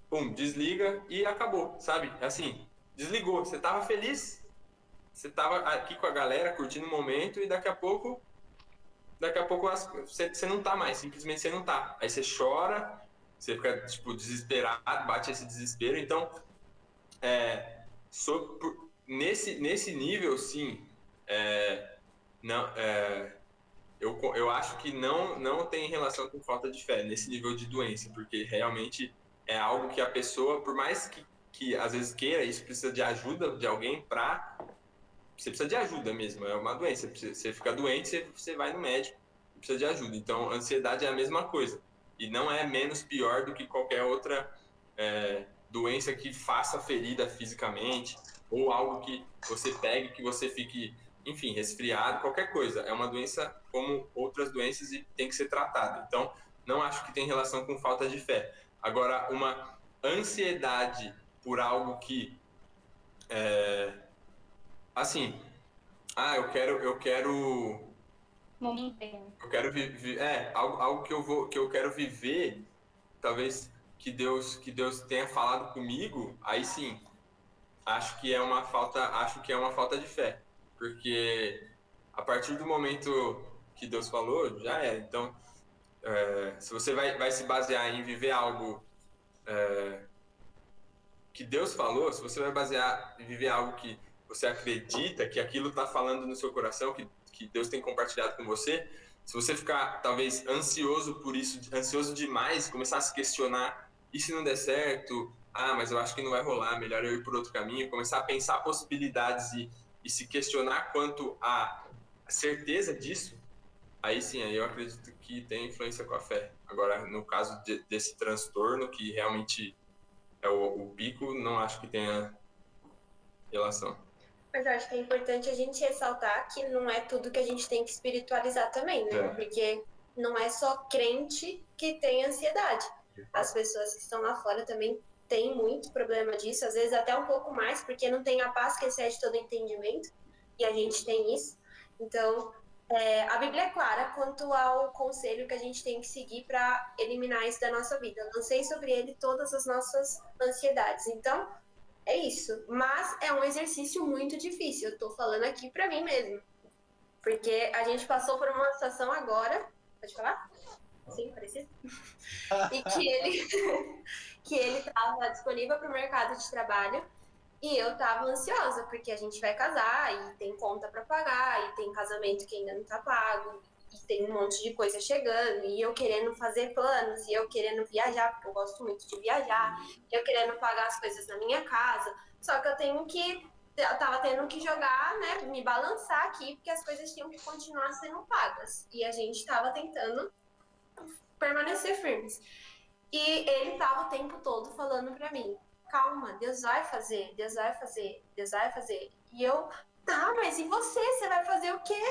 pum, desliga e acabou, sabe? Assim, desligou. Você tava feliz, você tava aqui com a galera curtindo o momento e daqui a pouco, daqui a pouco você, você não tá mais, simplesmente você não tá. Aí você chora, você fica, tipo, desesperado, bate esse desespero. Então, é, por, nesse, nesse nível, sim, é, não, é, eu, eu acho que não, não tem relação com falta de fé nesse nível de doença, porque realmente é algo que a pessoa, por mais que, que às vezes queira, isso precisa de ajuda de alguém para você precisa de ajuda mesmo, é uma doença. Você fica doente, você, vai no médico, precisa de ajuda. Então, ansiedade é a mesma coisa. E não é menos pior do que qualquer outra é, doença que faça ferida fisicamente, ou algo que você pegue, que você fique, enfim, resfriado, qualquer coisa. É uma doença como outras doenças e tem que ser tratada. Então, não acho que tem relação com falta de fé. Agora, uma ansiedade por algo que. É, assim. Ah, eu quero. Eu quero. Eu quero viver. É, algo, algo que, eu vou, que eu quero viver. Talvez que Deus, que Deus tenha falado comigo. Aí sim. Acho que é uma falta. Acho que é uma falta de fé. Porque a partir do momento que Deus falou, já é. Então é, se você vai, vai se basear em viver algo é, que Deus falou, se você vai basear em viver algo que você acredita, que aquilo está falando no seu coração, que, que Deus tem compartilhado com você, se você ficar talvez ansioso por isso, ansioso demais, começar a se questionar, e se não der certo? Ah, mas eu acho que não vai rolar, melhor eu ir por outro caminho, começar a pensar possibilidades e, e se questionar quanto à certeza disso, aí sim, aí eu acredito que tem influência com a fé. Agora, no caso de, desse transtorno, que realmente é o, o, pico, não acho que tenha relação. Mas eu acho que é importante a gente ressaltar que não é tudo que a gente tem que espiritualizar também, né? É. Porque não é só crente que tem ansiedade. As pessoas que estão lá fora também têm muito problema disso, às vezes até um pouco mais, porque não tem a paz que excede todo entendimento, e a gente tem isso. Então, é, a Bíblia é clara quanto ao conselho que a gente tem que seguir para eliminar isso da nossa vida. Eu lancei sobre ele todas as nossas ansiedades. Então, é isso. Mas é um exercício muito difícil. Eu estou falando aqui para mim mesmo. Porque a gente passou por uma situação agora. Pode falar? Sim, parecido? e que ele [LAUGHS] que ele estava disponível para o mercado de trabalho e eu tava ansiosa, porque a gente vai casar e tem conta para pagar, e tem casamento que ainda não tá pago, e tem um monte de coisa chegando, e eu querendo fazer planos, e eu querendo viajar, porque eu gosto muito de viajar, e eu querendo pagar as coisas na minha casa. Só que eu tenho que. Eu tava tendo que jogar, né? Me balançar aqui, porque as coisas tinham que continuar sendo pagas. E a gente tava tentando permanecer firmes. E ele tava o tempo todo falando para mim: calma, Deus vai fazer, Deus vai fazer, Deus vai fazer. E eu, tá, mas e você? Você vai fazer o quê?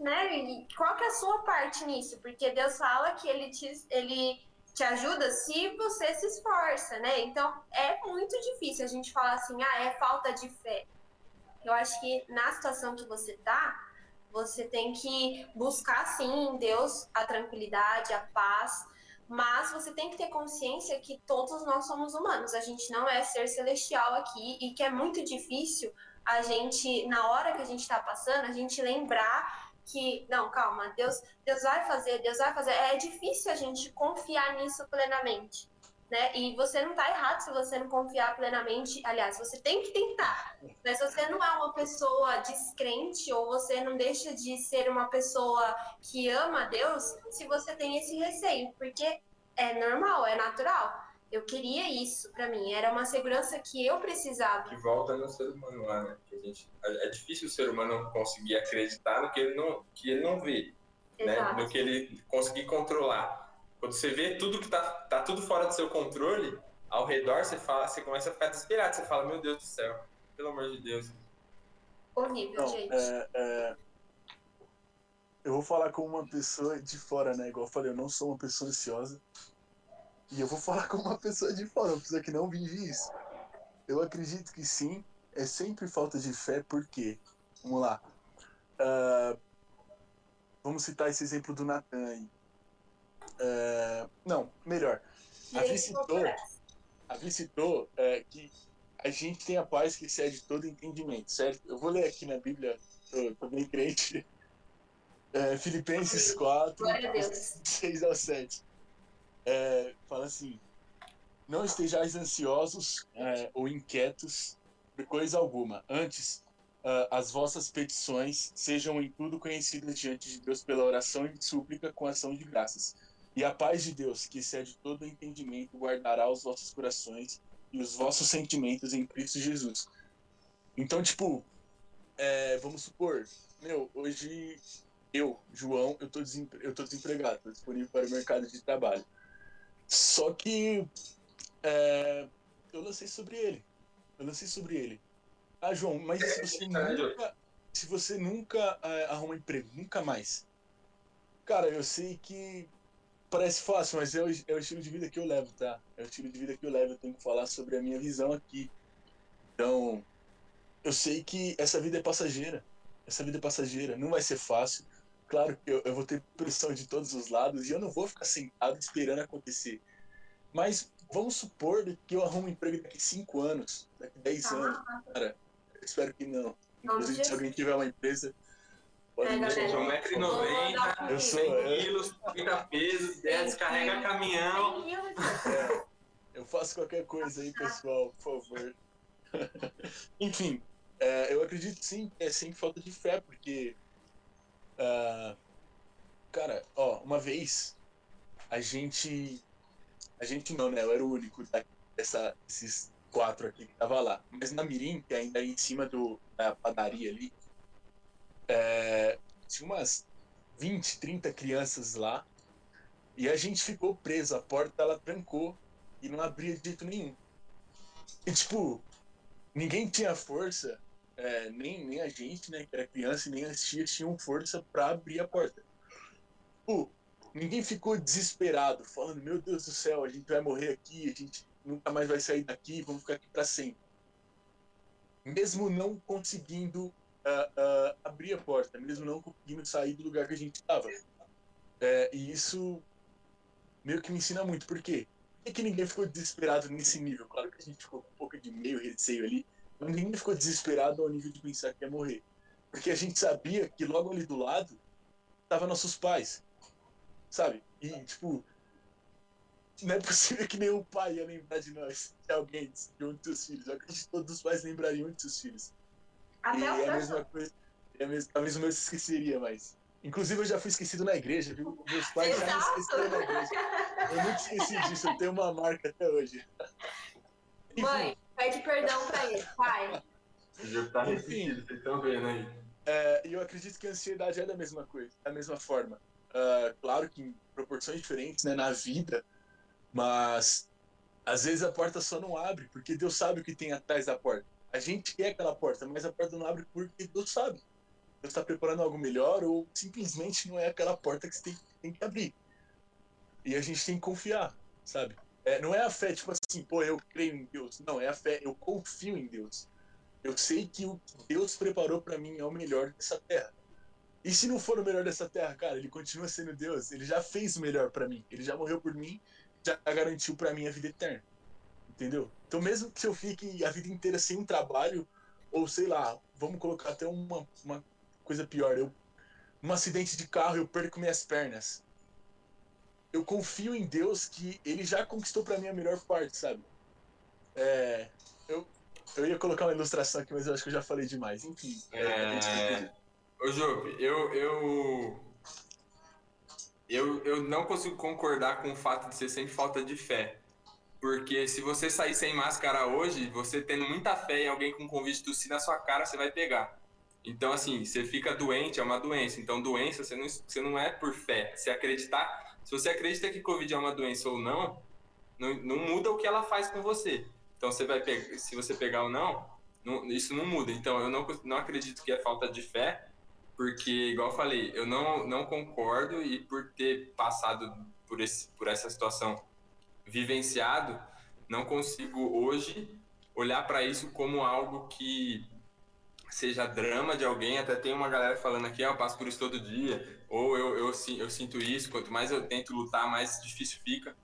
Né? E qual que é a sua parte nisso? Porque Deus fala que ele te, ele te ajuda se você se esforça, né? Então é muito difícil a gente falar assim, ah, é falta de fé. Eu acho que na situação que você tá, você tem que buscar sim em Deus a tranquilidade, a paz, Mas você tem que ter consciência que todos nós somos humanos, a gente não é ser celestial aqui e que é muito difícil a gente, na hora que a gente está passando, a gente lembrar que, não, calma, Deus, Deus vai fazer, Deus vai fazer. É difícil a gente confiar nisso plenamente né? E você não está errado se você não confiar plenamente. Aliás, você tem que tentar. Mas você não é uma pessoa descrente ou você não deixa de ser uma pessoa que ama Deus, se você tem esse receio, porque é normal, é natural. Eu queria isso para mim, era uma segurança que eu precisava. Que volta no ser humano lá, né? Que a gente, é difícil o ser humano conseguir acreditar no que ele não, que ele não vê, né? No que ele conseguir controlar. Quando você vê tudo que tá, tá tudo fora do seu controle, ao redor, você fala, você começa a ficar desesperado. Você fala, meu Deus do céu, pelo amor de Deus. Horrível, Não, gente. É, é... Eu vou falar com uma pessoa de fora, né? Igual eu falei, eu não sou uma pessoa ansiosa. E eu vou falar com uma pessoa de fora, uma pessoa que não vive isso. Eu acredito que sim, é sempre falta de fé, porque, vamos lá. Uh, vamos citar esse exemplo do Natan. É, não, melhor. A Vi citou, a Vi citou é, que a gente tem a paz que excede todo entendimento, certo? Eu vou ler aqui na Bíblia, tô, tô bem crente. É, Filipenses 4, 6 [LAUGHS] ao 7. É, fala assim: Não estejais ansiosos é, ou inquietos por coisa alguma. Antes, uh, as vossas petições sejam em tudo conhecidas diante de Deus pela oração e súplica com ação de graças e a paz de Deus, que excede todo entendimento, guardará os vossos corações e os vossos sentimentos em Cristo Jesus. Então, tipo, é, vamos supor, meu, hoje eu, João, eu tô, desempre... eu tô desempregado, tô disponível para o mercado de trabalho. Só que é, eu lancei sobre ele. Eu lancei sobre ele. Ah, João, mas se você nunca, se você nunca é, arruma emprego, nunca mais. Cara, eu sei que parece fácil, mas é o, é o estilo de vida que eu levo, tá? É o estilo de vida que eu levo. Eu tenho que falar sobre a minha visão aqui. Então, eu sei que essa vida é passageira. Essa vida é passageira. Não vai ser fácil. Claro que eu, eu vou ter pressão de todos os lados e eu não vou ficar sentado esperando acontecer. Mas vamos supor que eu arrumo um emprego daqui 5 anos, daqui 10 ah, anos. Cara, eu espero que não. Inclusive, se alguém tiver uma empresa, Pode é, sou 1,90m, eu sou 100 quilos, 30 pesos, descarrega caminhão. É, eu faço qualquer coisa aí, pessoal, por favor. [LAUGHS] Enfim, é, eu acredito sim que é sempre falta de fé, porque. Uh, cara, ó, uma vez a gente. A gente não, né? Eu era o único desses quatro aqui que tava lá. Mas na Mirim, que é ainda em cima do, da padaria ali, é, tinha umas 20, 30 crianças lá. E a gente ficou preso. A porta ela trancou e não abria de jeito nenhum. E tipo, ninguém tinha força, é, nem, nem a gente, né, que era criança, nem as tias tinham força para abrir a porta. Tipo, ninguém ficou desesperado, falando: Meu Deus do céu, a gente vai morrer aqui, a gente nunca mais vai sair daqui, vamos ficar aqui para sempre. Mesmo não conseguindo uh, uh, abrir a porta, mesmo não conseguindo sair do lugar que a gente estava. É, e isso meio que me ensina muito. Por quê? Por que, ninguém ficou desesperado nesse nível? Claro que a gente ficou com um pouco de meio receio ali, ninguém ficou desesperado ao nível de pensar que ia morrer. Porque a gente sabia que logo ali do lado estavam nossos pais, sabe? E, tipo, não é possível que nenhum pai ia lembrar de nós, de alguém, de um dos seus filhos. Eu acredito que todos os pais lembrariam de seus filhos. Até e é a mesma coisa. É a mesma, talvez o meu se esqueceria, mas. Inclusive eu já fui esquecido na igreja, viu? Meus pais Exato. já me esqueceram na igreja. Eu nunca esqueci disso, eu tenho uma marca até hoje. Mãe, pede perdão pra ele, pai. O jogo tá ressentido, vocês estão vendo aí. É, e eu acredito que a ansiedade é da mesma coisa, da mesma forma. Uh, claro que em proporções diferentes, né, na vida, mas às vezes a porta só não abre, porque Deus sabe o que tem atrás da porta. A gente quer aquela porta, mas a porta não abre porque Deus sabe. Deus está preparando algo melhor ou simplesmente não é aquela porta que você tem, tem que abrir. E a gente tem que confiar, sabe? É, não é a fé, tipo assim, pô, eu creio em Deus. Não, é a fé, eu confio em Deus. Eu sei que o que Deus preparou para mim é o melhor dessa terra. E se não for o melhor dessa terra, cara, ele continua sendo Deus. Ele já fez o melhor para mim. Ele já morreu por mim, já garantiu para mim a vida eterna. Entendeu? Então, mesmo que eu fique a vida inteira sem um trabalho, ou sei lá, vamos colocar até uma, uma coisa pior, eu um acidente de carro eu perco minhas pernas. Eu confio em Deus que ele já conquistou para mim a melhor parte, sabe? É, eu, eu ia colocar uma ilustração aqui, mas eu acho que eu já falei demais. Enfim. É... Ô, Jope, eu, eu, eu, eu não consigo concordar com o fato de ser sempre falta de fé. Porque se você sair sem máscara hoje, você tendo muita fé em alguém com convite tossir na sua cara, você vai pegar. Então, assim, você fica doente, é uma doença. Então, doença, você não, você não é por fé. Se acreditar, se você acredita que Covid é uma doença ou não, não, não muda o que ela faz com você. Então, você vai pegar, se você pegar ou não, não, isso não muda. Então, eu não, não acredito que é falta de fé, porque, igual eu falei, eu não, não concordo e por ter passado por, esse, por essa situação vivenciado, não consigo hoje olhar para isso como algo que seja drama de alguém. Até tem uma galera falando aqui, ah, eu passo por isso todo dia, ou eu, eu, eu sinto isso, quanto mais eu tento lutar, mais difícil fica.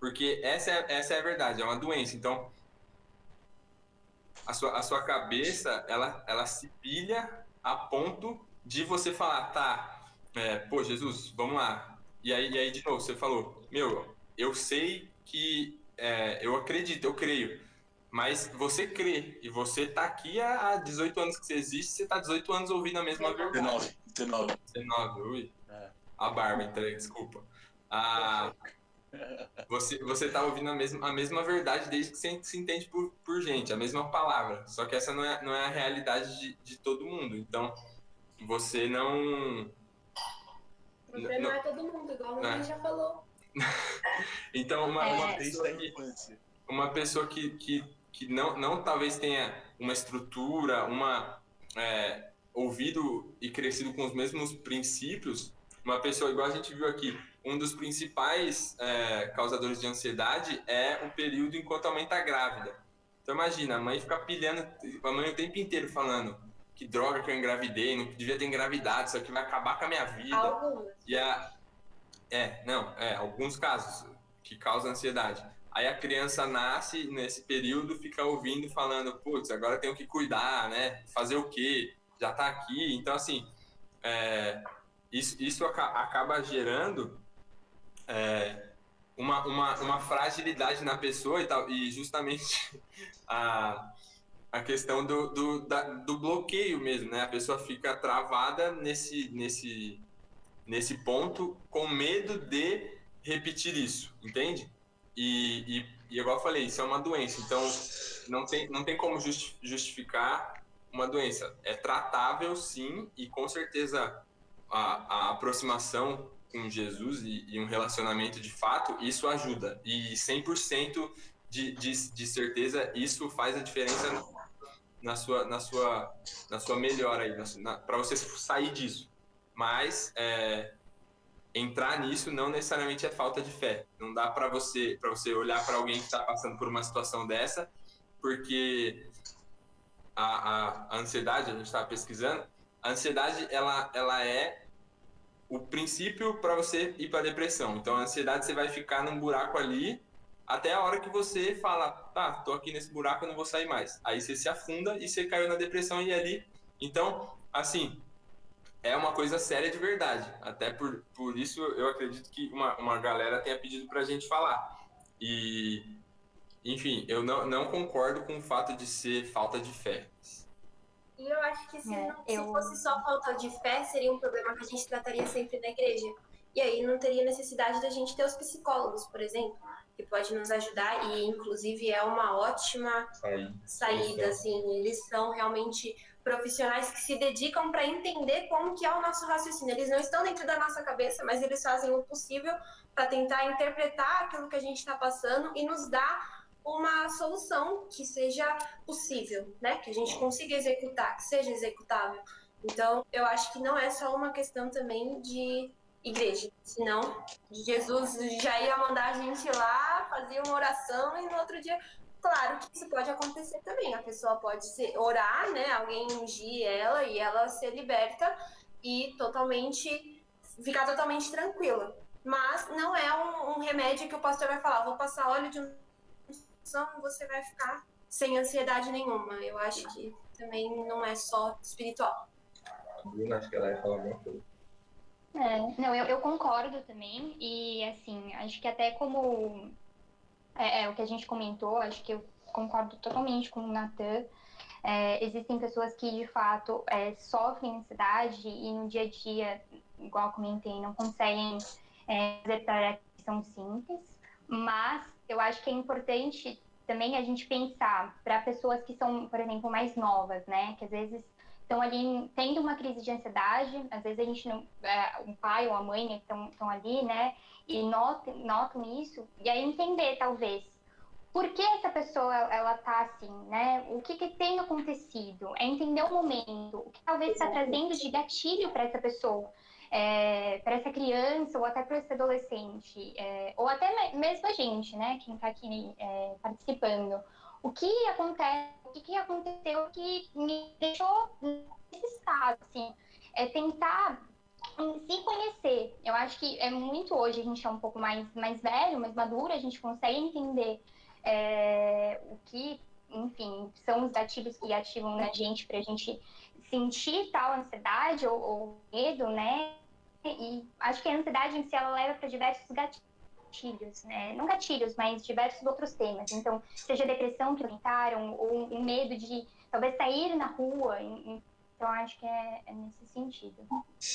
Porque essa é, essa é a verdade, é uma doença. Então, a sua, a sua cabeça, ela, ela se pilha a ponto de você falar, tá, é, pô, Jesus, vamos lá. E aí, e aí, de novo, você falou, meu, eu sei que é, eu acredito, eu creio. Mas você crê, e você tá aqui há 18 anos que você existe, você tá 18 anos ouvindo a mesma verdade. 19, 19. 19, ui. É. A barba, entrei, desculpa. Ah, você, você tá ouvindo a mesma, a mesma verdade desde que você se entende por, por gente, a mesma palavra. Só que essa não é, não é a realidade de, de todo mundo. Então, você não... Você não, não é todo mundo, igual a é. já falou. [LAUGHS] então, uma, é. uma pessoa que, uma pessoa que, que, que não, não talvez tenha uma estrutura, uma é, ouvido e crescido com os mesmos princípios, uma pessoa igual a gente viu aqui, um dos principais é, causadores de ansiedade é o período enquanto a mãe está grávida. Então imagina, a mãe fica pilhando, a mãe o tempo inteiro falando que droga que eu engravidei, não devia ter engravidado, isso aqui vai acabar com a minha vida. Alguns. E a, é, não, é, alguns casos que causam ansiedade. Aí a criança nasce nesse período, fica ouvindo, falando, putz, agora tenho que cuidar, né? Fazer o quê? Já tá aqui. Então, assim, é, isso, isso acaba gerando é, uma, uma, uma fragilidade na pessoa e tal. E justamente [LAUGHS] a, a questão do, do, da, do bloqueio mesmo, né? A pessoa fica travada nesse, nesse, nesse ponto com medo de repetir isso, entende? E, e, e igual eu falei, isso é uma doença, então não tem, não tem como justificar uma doença. É tratável, sim, e com certeza a, a aproximação com Jesus e, e, um relacionamento de fato, isso ajuda. E 100% de, de, de certeza isso faz a diferença na sua, na sua, na sua melhora aí, para você sair disso. Mas é, entrar nisso não necessariamente é falta de fé. Não dá para você para você olhar para alguém que está passando por uma situação dessa, porque a, a, a ansiedade a gente estava pesquisando, a ansiedade ela ela é o princípio para você ir para depressão. Então a ansiedade você vai ficar num buraco ali até a hora que você fala, tá, tô aqui nesse buraco, eu não vou sair mais. Aí você se afunda e você caiu na depressão e ali. Então, assim, é uma coisa séria de verdade. Até por, por isso eu acredito que uma, uma galera tenha pedido para a gente falar. E, enfim, eu não, não concordo com o fato de ser falta de fé. E eu acho que se, é, não, eu... se fosse só falta de fé, seria um problema que a gente trataria sempre na igreja. E aí não teria necessidade da gente ter os psicólogos, por exemplo, que pode nos ajudar e inclusive é uma ótima saída, assim, eles são realmente profissionais que se dedicam para entender como que é o nosso raciocínio. Eles não estão dentro da nossa cabeça, mas eles fazem o possível para tentar interpretar aquilo que a gente está passando e nos dar uma solução que seja possível, né? Que a gente consiga executar, que seja executável. Então, eu acho que não é só uma questão também de igreja, senão Jesus já ia mandar a gente lá, fazer uma oração e no outro dia Claro que isso pode acontecer também. A pessoa pode ser, orar, né? Alguém ungir ela e ela ser liberta e totalmente ficar totalmente tranquila. Mas não é um, um remédio que o pastor vai falar, vou passar óleo de unção, você vai ficar sem ansiedade nenhuma. Eu acho que também não é só espiritual. Bruna, acho que ela ia falar alguma coisa. É, não, eu, eu concordo também, e assim, acho que até como é, é, o que a gente comentou, acho que eu concordo totalmente com o Natan. É, existem pessoas que de fato é, sofrem ansiedade e no dia a dia, igual comentei, não conseguem é, fazer tarefas que são simples, mas eu acho que é importante também a gente pensar para pessoas que são, por exemplo, mais novas, né, que às vezes estão ali tendo uma crise de ansiedade, às vezes a gente não, é, o pai ou a mãe né, estão ali, né, e notam, notam isso, e aí entender talvez por que essa pessoa ela tá assim, né? O que, que tem acontecido? É entender o momento, o que talvez está trazendo de gatilho para essa pessoa, é, para essa criança ou até para esse adolescente, é, ou até mesmo a gente, né? Quem está aqui é, participando. O que acontece? O que, que aconteceu que me deixou nesse estado, assim? É tentar se conhecer. Eu acho que é muito hoje, a gente é um pouco mais, mais velho, mais maduro, a gente consegue entender é, o que, enfim, são os gatilhos que ativam na gente para a gente sentir tal ansiedade ou, ou, medo, né? E acho que a ansiedade em si ela leva para diversos gatilhos, né? Não gatilhos, mas diversos outros temas. Então, seja depressão que comentaram, ou um medo de talvez sair na rua. Então, acho que é, é nesse sentido.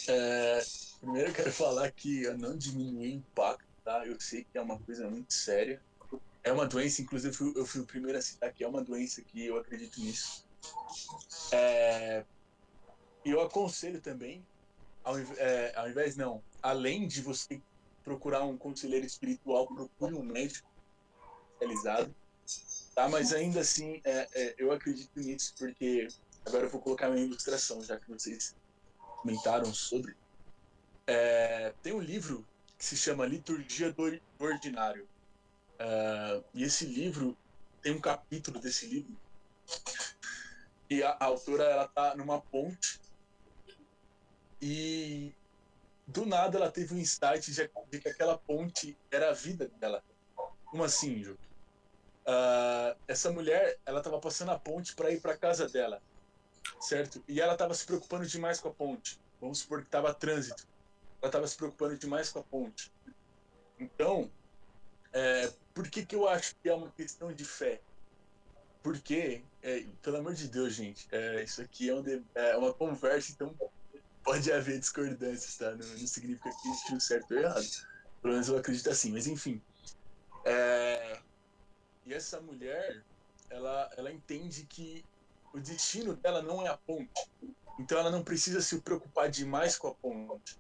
É, primeiro, eu quero falar que eu não diminui o impacto, tá? Eu sei que é uma coisa muito séria. É uma doença, inclusive, eu fui, eu fui o primeiro a citar que é uma doença que eu acredito nisso. É, eu aconselho também, ao, é, ao invés, não, além de você procurar um conselheiro espiritual, procure um médico especializado, tá? Mas ainda assim, é, é, eu acredito nisso porque agora eu vou colocar minha ilustração, já que vocês comentaram sobre. É, tem um livro que se chama Liturgia do Ordinário. Uh, e esse livro tem um capítulo desse livro e a, a autora ela tá numa ponte e do nada ela teve um insight de, de que aquela ponte era a vida dela. Como assim, Ju? Uh, essa mulher ela estava passando a ponte para ir para casa dela, certo? E ela estava se preocupando demais com a ponte. Vamos supor que estava trânsito. Ela estava se preocupando demais com a ponte. Então, é, por que, que eu acho que é uma questão de fé? Porque, é, pelo amor de Deus, gente, é, isso aqui é, um de, é, uma conversa, então pode haver discordâncias, tá? Não, não significa que existe o certo ou errado. Pelo menos eu acredito assim, mas enfim. É, e essa mulher, ela, ela entende que o destino dela não é a ponte. Então ela não precisa se preocupar demais com a ponte.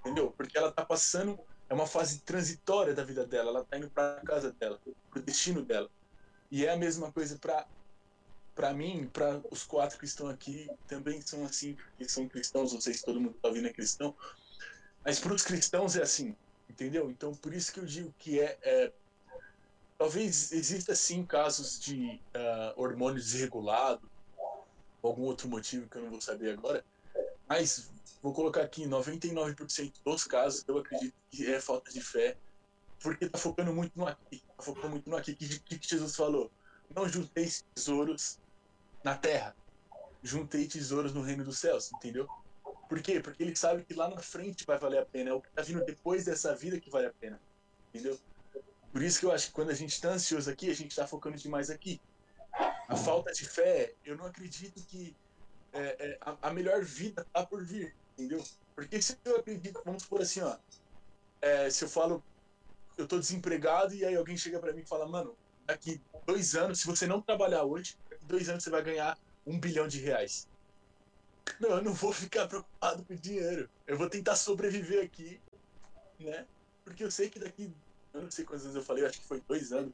Entendeu? Porque ela tá passando é uma fase transitória da vida dela. Ela está indo para casa dela, para o destino dela. E é a mesma coisa para para mim, para os quatro que estão aqui, também são assim, porque são cristãos. Não sei se todo mundo está ouvindo é cristão, mas para os cristãos é assim, entendeu? Então, por isso que eu digo que é, é talvez exista sim casos de uh, hormônio desregulado, algum outro motivo que eu não vou saber agora, mas vou colocar aqui 99% dos casos, eu acredito que é falta de fé, porque tá focando muito no aqui, tá focando muito no aqui. Que, que Jesus falou? Não juntei tesouros na terra, juntei tesouros no reino dos céus, entendeu? Por quê? Porque ele sabe que lá na frente vai valer a pena, é o que tá vindo depois dessa vida que vale a pena, entendeu? Por isso que eu acho que quando a gente tá ansioso aqui, a gente tá focando demais aqui. A falta de fé, eu não acredito que é, é, a, a melhor vida tá por vir, entendeu? Porque se eu acredito, vamos por assim, ó, é, se eu falo, eu tô desempregado e aí alguém chega para mim e fala, mano, daqui dois anos, se você não trabalhar hoje, daqui dois anos você vai ganhar um bilhão de reais. Não, eu não vou ficar preocupado com dinheiro. Eu vou tentar sobreviver aqui, né? Porque eu sei que daqui, eu não sei quantos anos eu falei, acho que foi dois anos.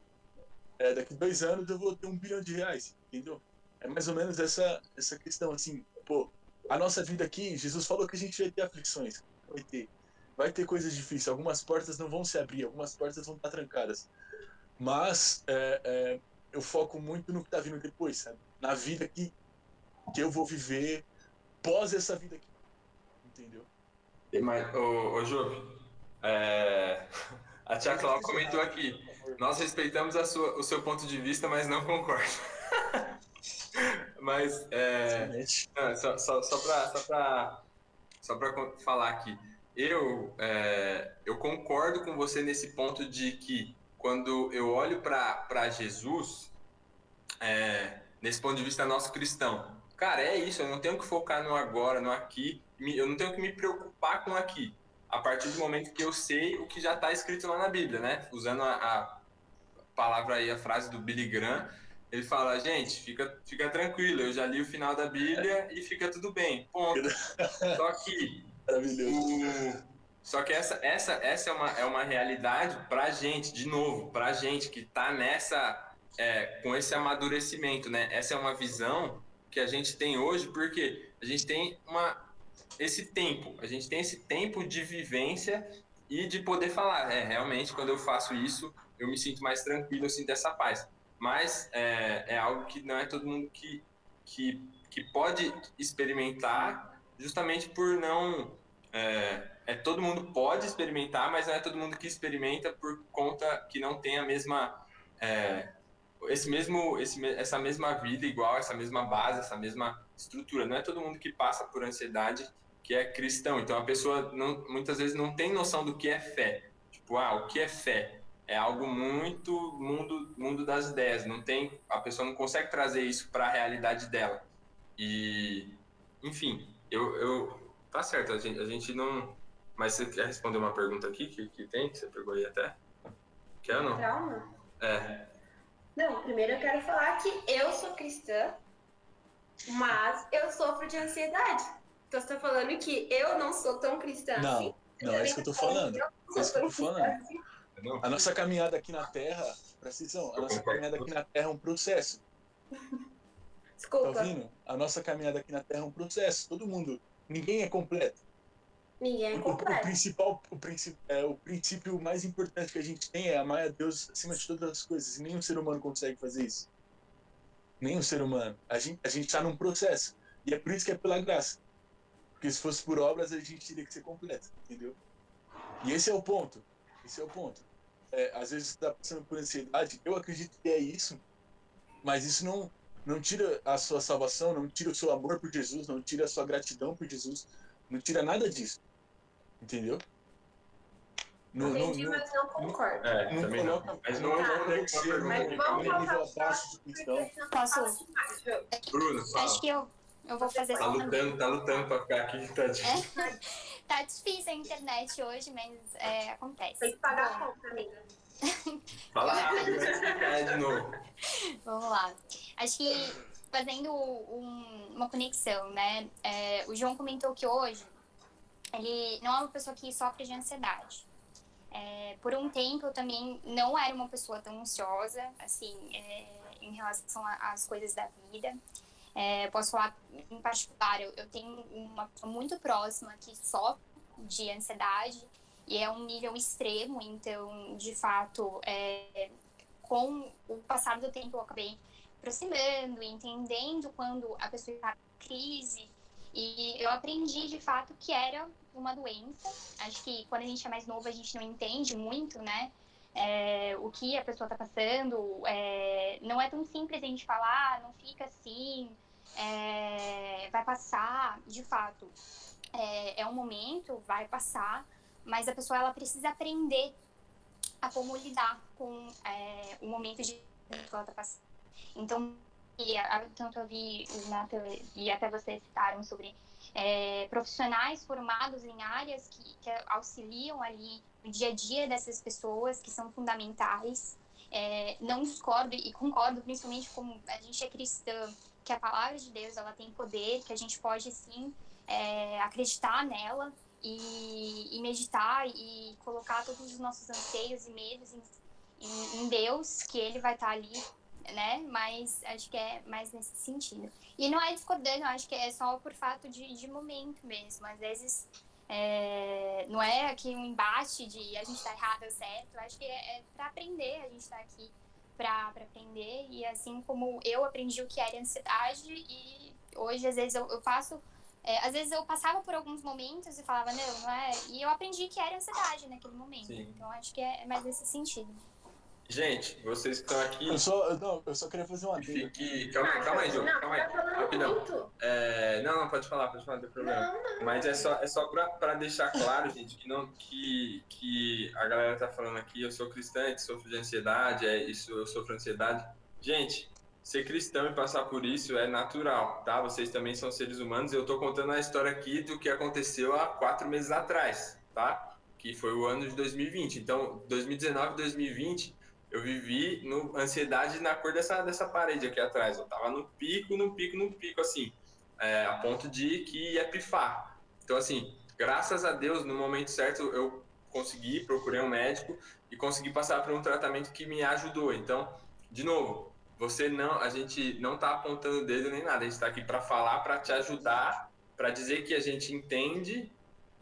É, daqui dois anos eu vou ter um bilhão de reais, entendeu? É mais ou menos essa, essa questão, assim, pô, a nossa vida aqui, Jesus falou que a gente vai ter aflições. Vai ter. Vai ter coisas difíceis. Algumas portas não vão se abrir, algumas portas vão estar trancadas. Mas é, é, eu foco muito no que está vindo depois, sabe? Na vida que, que eu vou viver pós essa vida aqui. Entendeu? Mas, ô, ô Júlio, é... [LAUGHS] a tia Cláudia comentou aqui. Nós respeitamos a sua, o seu ponto de vista, mas não concordo. [LAUGHS] mas, é... não, só, só, só para só pra, só pra falar aqui. Eu, é... eu concordo com você nesse ponto de que quando eu olho para Jesus, é... nesse ponto de vista nosso cristão, cara, é isso, eu não tenho que focar no agora, no aqui, eu não tenho que me preocupar com aqui, a partir do momento que eu sei o que já está escrito lá na Bíblia, né? Usando a, a, palavra aí, a frase do Billy Graham, ele fala, gente, fica, fica tranquilo, eu já li o final da Bíblia e fica tudo bem, ponto. [LAUGHS] Só que... O, só que essa, essa, essa é, uma, é uma realidade pra gente, de novo, pra gente que tá nessa... É, com esse amadurecimento, né? Essa é uma visão que a gente tem hoje, porque a gente tem uma, esse tempo, a gente tem esse tempo de vivência e de poder falar, é, realmente, quando eu faço isso, eu me sinto mais tranquilo, eu sinto essa paz. Mas é, é algo que não é todo mundo que, que, que pode experimentar, justamente por não. É, é, todo mundo pode experimentar, mas não é todo mundo que experimenta por conta que não tem a mesma. É, esse mesmo, esse, essa mesma vida igual, essa mesma base, essa mesma estrutura. Não é todo mundo que passa por ansiedade que é cristão. Então a pessoa não, muitas vezes não tem noção do que é fé. Tipo, ah, o que é fé? É algo muito mundo mundo das ideias. Não tem, a pessoa não consegue trazer isso para a realidade dela. E, enfim, eu, eu tá certo. A gente, a gente não. Mas você quer responder uma pergunta aqui que, que tem que você pegou aí até? Quer ou não? Trauma? É. Não, primeiro eu quero falar que eu sou cristã, mas eu sofro de ansiedade. Então você tá falando que eu não sou tão cristã não, assim? Não, é isso que eu tô falando. É isso que eu tô falando. Assim. A nossa caminhada aqui na Terra, precisão, a nossa caminhada aqui na Terra é um processo. Desculpa. Tá ouvindo? A nossa caminhada aqui na Terra é um processo. Todo mundo, ninguém é completo. Ninguém é completo. O, o principal, o, princip, é, o princípio mais importante que a gente tem é amar a Deus acima de todas as coisas. E nenhum ser humano consegue fazer isso. Nenhum ser humano. A gente a gente está num processo. E é por isso que é pela graça. Porque se fosse por obras, a gente teria que ser completo, entendeu? E esse é o ponto. Esse é o ponto. É, às vezes você está passando por ansiedade, eu acredito que é isso, mas isso não, não tira a sua salvação, não tira o seu amor por Jesus, não tira a sua gratidão por Jesus, não tira nada disso. Entendeu? Não, Entendi, não, mas não concordo. É, não também coloca, não. Mas não vamos você no, Mas vamos nível passar abaixo de cristão. Posso? Bruno, fala. Acho que eu, eu vou fazer Tá lutando, tá lutando pra ficar aqui, tadinho. É? [LAUGHS] [LAUGHS] Tá difícil a internet hoje, mas é, acontece. Tem que pagar a conta, amiga. Fala [LAUGHS] rápido, vai explicar de novo. Vamos lá. Acho que fazendo um- uma conexão, né? é, o João comentou que hoje ele não é uma pessoa que sofre de ansiedade. É, por um tempo eu também não era uma pessoa tão ansiosa, assim, é, em relação às coisas da vida. É, posso falar em particular, eu, eu tenho uma pessoa muito próxima que sofre de ansiedade e é um nível extremo, então, de fato, é, com o passar do tempo eu acabei aproximando, entendendo quando a pessoa está em crise e eu aprendi de fato que era uma doença. Acho que quando a gente é mais novo a gente não entende muito, né? é, o que a pessoa está passando. é, não é tão simples a gente falar, "Ah, não fica assim, é, vai passar. De fato, é, é um momento, vai passar, mas a pessoa ela precisa aprender a como lidar com é, o momento de que ela está passando. Então, tanto eu vi o Nathan e até vocês citaram sobre é, profissionais formados em áreas que, que auxiliam ali no dia a dia dessas pessoas que são fundamentais. É, não discordo e concordo, principalmente como a gente é cristã, que a palavra de Deus ela tem poder, que a gente pode sim é, acreditar nela e, e meditar e colocar todos os nossos anseios e medos em, em, em Deus, que Ele vai estar ali, né? Mas acho que é mais nesse sentido. E não é discordando, eu acho que é só por fato de, de momento mesmo. Às vezes é, não é aqui um embate de a gente tá errado ou certo. Acho que é, é para aprender, a gente tá aqui para aprender. E assim como eu aprendi o que era ansiedade, e hoje às vezes eu, eu faço é, às vezes eu passava por alguns momentos e falava, não, não é. E eu aprendi que era ansiedade naquele momento. Sim. Então acho que é mais nesse sentido. Gente, vocês que estão aqui. Eu só, não, eu só queria fazer uma adendo. Fique. Calma, Ah, calma aí, João. Calma aí. tá Rapidão. É, não, não, pode falar, pode falar, não tem problema. Não, não. Mas é só, é só pra, pra deixar claro, gente, que, não, que, que a galera tá falando aqui, eu sou cristã, sofro de ansiedade, é isso, eu sofro ansiedade. Gente, ser cristão e passar por isso é natural, tá? Vocês também são seres humanos. Eu tô contando a história aqui do que aconteceu há quatro meses atrás, tá? Que foi o ano de 2020. Então, 2019 e 2020, eu vivi no ansiedade na cor dessa, dessa parede aqui atrás. Eu tava no pico, no pico, no pico, assim é, a ponto de que ia pifar. Então, assim, graças a Deus, no momento certo, eu consegui, procurei um médico e consegui passar por um tratamento que me ajudou. Então, de novo, você não, a gente não está apontando dedo nem nada, a gente está aqui para falar, para te ajudar, para dizer que a gente entende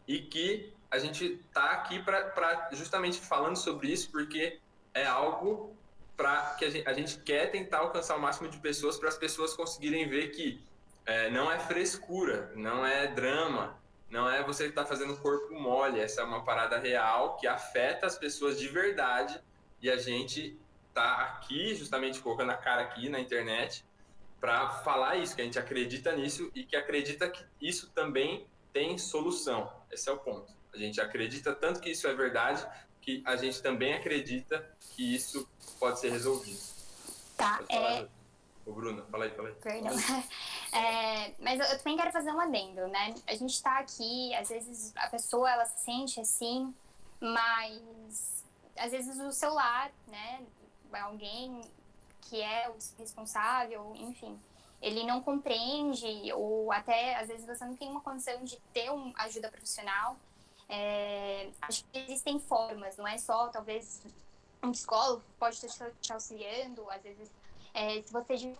e que a gente está aqui para justamente falando sobre isso, porque é algo para que a gente, a gente quer tentar alcançar o máximo de pessoas para as pessoas conseguirem ver que é, não é frescura, não é drama, não é você que está fazendo corpo mole. Essa é uma parada real que afeta as pessoas de verdade e a gente tá aqui justamente colocando a cara aqui na internet para falar isso, que a gente acredita nisso e que acredita que isso também tem solução. Esse é o ponto. A gente acredita tanto que isso é verdade que a gente também acredita que isso pode ser resolvido. Tá, Pode falar, é. Ô, Bruna, fala aí, fala aí. Perdão. [LAUGHS] É, mas eu, eu também quero fazer um adendo, né? A gente tá aqui, às vezes a pessoa ela se sente assim, mas às vezes o celular, né? Alguém que é o responsável, enfim, ele não compreende, ou até às vezes você não tem uma condição de ter uma ajuda profissional. É, acho que existem formas, não é só talvez um psicólogo pode estar te auxiliando, às vezes é, se você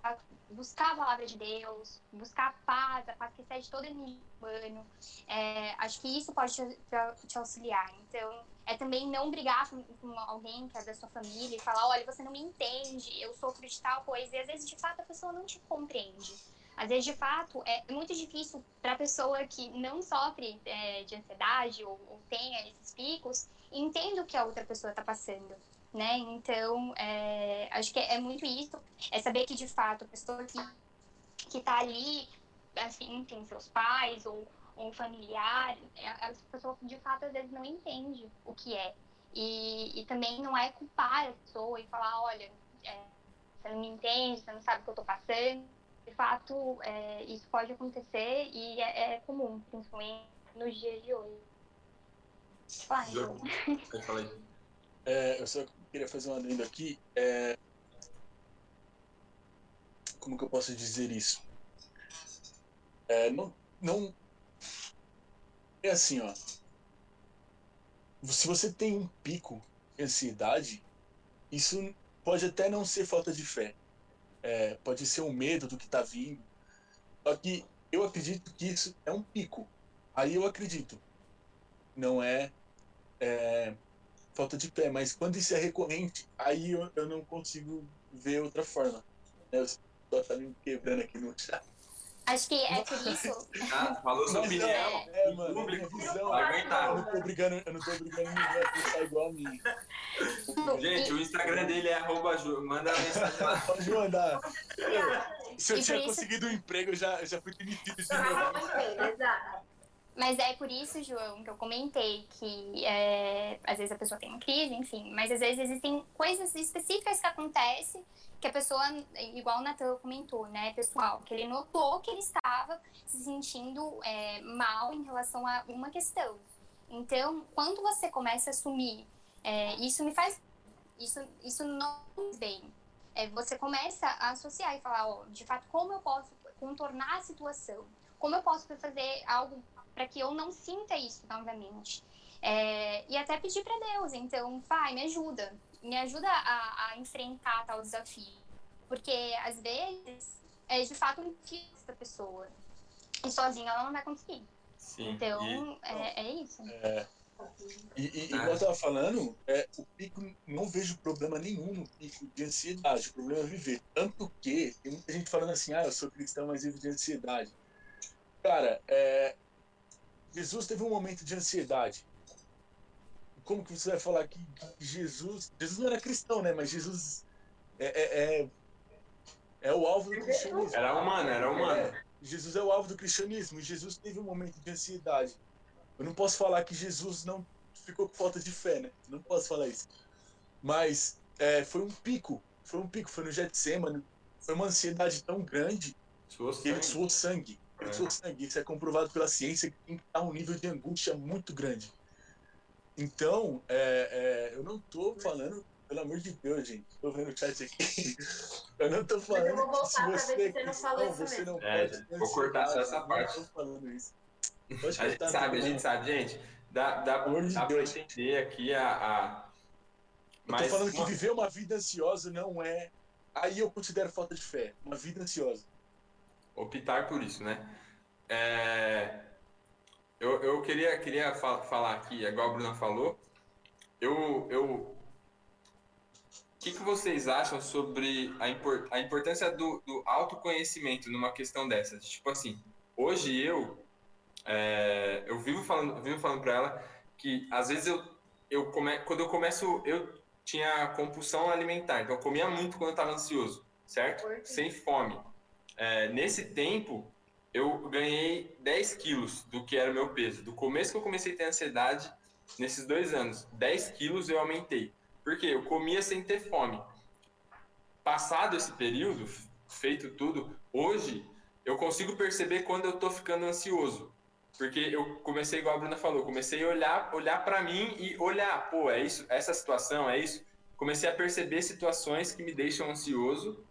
buscar a palavra de Deus, buscar a paz, a paz que excede todo inimigo humano, é, acho que isso pode te, te, te, auxiliar. Então, é também não brigar com, com, alguém que é da sua família e falar, olha, você não me entende, eu sofro de tal coisa, e às vezes, de fato, a pessoa não te compreende. Às vezes, de fato, é muito difícil para a pessoa que não sofre é, de ansiedade ou, ou tenha esses picos, entenda o que a outra pessoa está passando né? Então, é, acho que é, muito isso, é saber que de fato a pessoa que, que tá ali, assim, seus pais ou, ou familiar, a pessoa de fato às vezes não entende o que é. E, e também não é culpar a pessoa e falar, olha, é, você não me entende, você não sabe o que eu tô passando. De fato, é, isso pode acontecer e é, é, comum, principalmente nos dias de hoje. Vai, [LAUGHS] Eu falei. É, eu só queria fazer um adendo aqui. É... Como que eu posso dizer isso? É, não, não. É assim, ó. Se você tem um pico de ansiedade, isso pode até não ser falta de fé. É, pode ser um medo do que tá vindo. Só que eu acredito que isso é um pico. Aí eu acredito. Não é, é falta de pé, mas quando isso é recorrente, aí eu, eu não consigo ver outra forma. Né? Eu só tá me quebrando aqui no chat. Acho que é por isso. Ah, falou sua opinião. é, é, mano, público. visão. Vai aguentar. Eu não tô brigando, eu não tô brigando ninguém a pensar igual a mim. Gente, o Instagram dele é arroba Ju. Manda uma mensagem lá. Pode mandar. Se eu E tinha por isso- conseguido um emprego, eu já, eu já fui demitido de Ah, novo. exato. Mas é por isso, João, que eu comentei que é, às vezes a pessoa tem uma crise, enfim, mas às vezes existem coisas específicas que acontecem que a pessoa, igual o Natan comentou, né, pessoal, que ele notou que ele estava se sentindo é, mal em relação a uma questão. Então, quando você começa a assumir, é, isso me faz, isso, isso não bem. É, você começa a associar e falar, ó, de fato, como eu posso contornar a situação? Como eu posso fazer algo para que eu não sinta isso novamente. É, e até pedir para Deus, então, pai, me ajuda, me ajuda a, a, enfrentar tal desafio, porque às vezes é de fato um desafio da pessoa e sozinha ela não vai conseguir. Sim. Então e- é, é, isso. É, e, e, Ah. eu tava falando, é, o pico, não vejo problema nenhum no pico de ansiedade. O problema é viver. Tanto que tem muita gente falando assim, ah, eu sou cristão, mas vivo de ansiedade. Cara, é... Jesus teve um momento de ansiedade. Como que você vai falar que Jesus. Jesus não era cristão, né? Mas Jesus é, é, é, é o alvo do cristianismo. Era humano, era humano. É, Jesus é o alvo do cristianismo. Jesus teve um momento de ansiedade. Eu não posso falar que Jesus não ficou com falta de fé, né? Não posso falar isso. Mas é, foi um pico. Foi um pico. Foi no Getsemane. Foi uma ansiedade tão grande Suou que ele suou sangue. É. sangue. Isso é comprovado pela ciência que tem que estar um nível de angústia muito grande. Então, é, é, eu não tô falando, pelo amor de Deus, gente. Tô vendo o chat aqui. [LAUGHS] Eu não tô falando eu vou que se voltar pra você ver se você não falou isso você mesmo. não É, pode ter vou cortar só essa Eu parte. Não tô falando isso. Pode A gente sabe, a gente bem. sabe, gente. Dá, dá, Pelo amor de dá pra Deus. entender aqui a. a... Eu tô Mas falando que uma- viver uma vida ansiosa não é. Aí eu considero falta de fé. Uma vida ansiosa. Optar por isso, né? É, eu, eu queria, queria fa- falar aqui, igual a Bruna falou, eu, eu, o que, que vocês acham sobre a, a importância do, do autoconhecimento numa questão dessa? Tipo assim, hoje eu, é, eu vivo falando, vivo falando para ela que às vezes eu, eu come, quando eu começo, eu tinha compulsão alimentar, então eu comia muito quando eu estava ansioso, certo? Sem fome. É, nesse tempo, eu ganhei 10 quilos do que era o meu peso. Do começo que eu comecei a ter ansiedade, nesses dois anos, 10 quilos eu aumentei. Por quê? Eu comia sem ter fome. Passado esse período, feito tudo, hoje eu consigo perceber quando eu tô ficando ansioso. Porque eu comecei, igual a Bruna falou, comecei a olhar, olhar para mim e olhar, pô, é isso, essa situação, é isso. Comecei a perceber situações que me deixam ansioso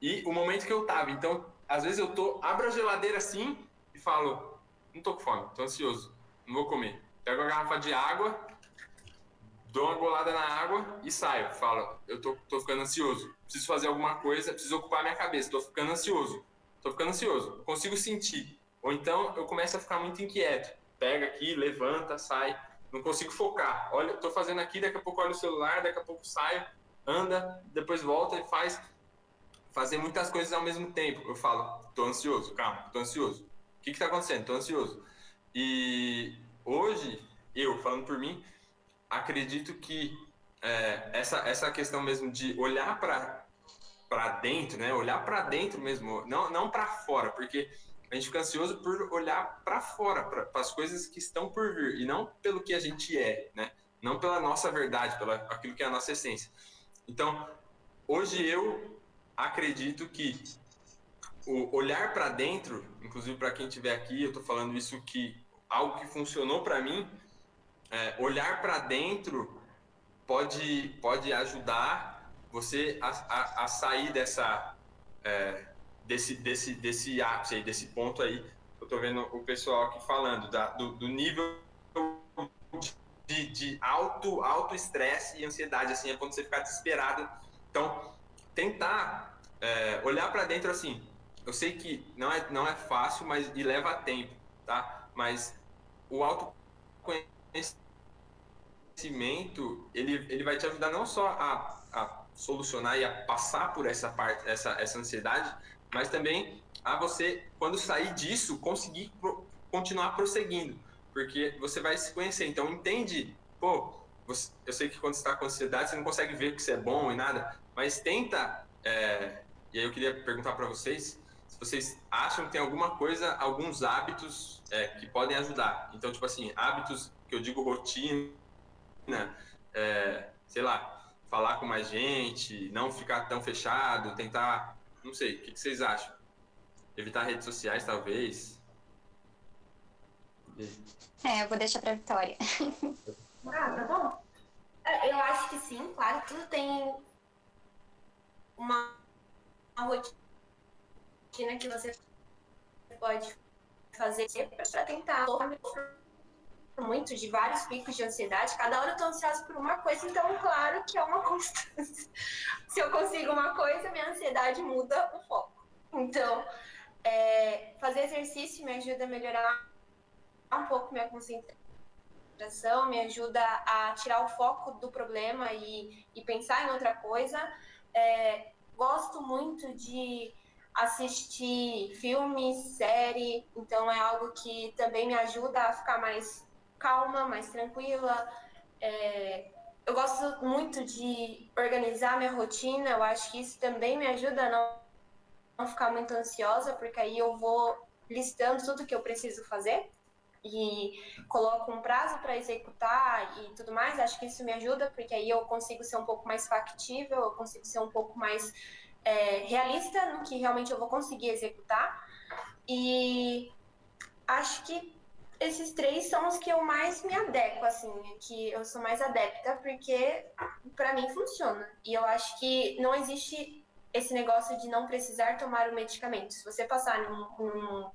e o momento que eu tava. Então, às vezes eu tô, abro a geladeira assim e falo, não tô com fome, tô ansioso, não vou comer. Pego a garrafa de água, dou uma golada na água e saio. Falo, eu tô, tô ficando ansioso, preciso fazer alguma coisa, preciso ocupar minha cabeça, tô ficando ansioso, tô ficando ansioso, consigo sentir. Ou então eu começo a ficar muito inquieto. Pega aqui, levanta, sai, não consigo focar. Olha, tô fazendo aqui, daqui a pouco olho o celular, daqui a pouco saio, anda, depois volta e faz fazer muitas coisas ao mesmo tempo. Eu falo, tô ansioso, calma, tô ansioso. O que que tá acontecendo? Tô ansioso. E hoje, eu, falando por mim, acredito que é, essa, essa questão mesmo de olhar para para dentro, né? Olhar para dentro mesmo, não, não para fora, porque a gente fica ansioso por olhar para fora, para as coisas que estão por vir, e não pelo que a gente é, né? Não pela nossa verdade, pela aquilo que é a nossa essência. Então, hoje eu acredito que o olhar para dentro, inclusive para quem estiver aqui, eu estou falando isso que algo que funcionou para mim, é, olhar para dentro pode pode ajudar você a, a, a sair dessa é, desse desse desse ápice aí, desse ponto aí. Eu estou vendo o pessoal aqui falando da, do, do nível de, de alto alto estresse e ansiedade assim, é quando você ficar desesperado. Então, tentar é, olhar para dentro assim. Eu sei que não é, não é fácil, mas e leva tempo, tá? Mas o autoconhecimento, ele, ele vai te ajudar não só a, a solucionar e a passar por essa parte, essa, essa ansiedade, mas também a você, quando sair disso, conseguir pro, continuar prosseguindo, porque você vai se conhecer. Então, entende, pô, você, eu sei que quando você está com ansiedade, você não consegue ver que isso é bom e nada, mas tenta. É, e aí eu queria perguntar para vocês se vocês acham que tem alguma coisa, alguns hábitos é, que podem ajudar. Então, tipo assim, hábitos que eu digo rotina, é, sei lá, falar com mais gente, não ficar tão fechado, tentar, não sei, o que, que vocês acham? Evitar redes sociais, talvez. É, eu vou deixar pra Vitória. Ah, tá bom. É, Eu acho que sim, claro, tudo tem uma, uma rotina que você pode fazer para tentar muito de vários picos de ansiedade. Cada hora eu tô ansiosa por uma coisa, então claro que é uma constância. [LAUGHS] Se eu consigo uma coisa, minha ansiedade muda o foco. Então, é, fazer exercício me ajuda a melhorar um pouco minha concentração, me ajuda a tirar o foco do problema e, e pensar em outra coisa. É, gosto muito de assistir filme, série, então é algo que também me ajuda a ficar mais calma, mais tranquila. É, eu gosto muito de organizar minha rotina, eu acho que isso também me ajuda a não, não ficar muito ansiosa, porque aí eu vou listando tudo que eu preciso fazer e coloco um prazo para executar e tudo mais. Acho que isso me ajuda, porque aí eu consigo ser um pouco mais factível, eu consigo ser um pouco mais é, realista no que realmente eu vou conseguir executar. E acho que esses três são os que eu mais me adequo, assim, que eu sou mais adepta, porque para mim funciona. E eu acho que não existe esse negócio de não precisar tomar o medicamento. Se você passar num, num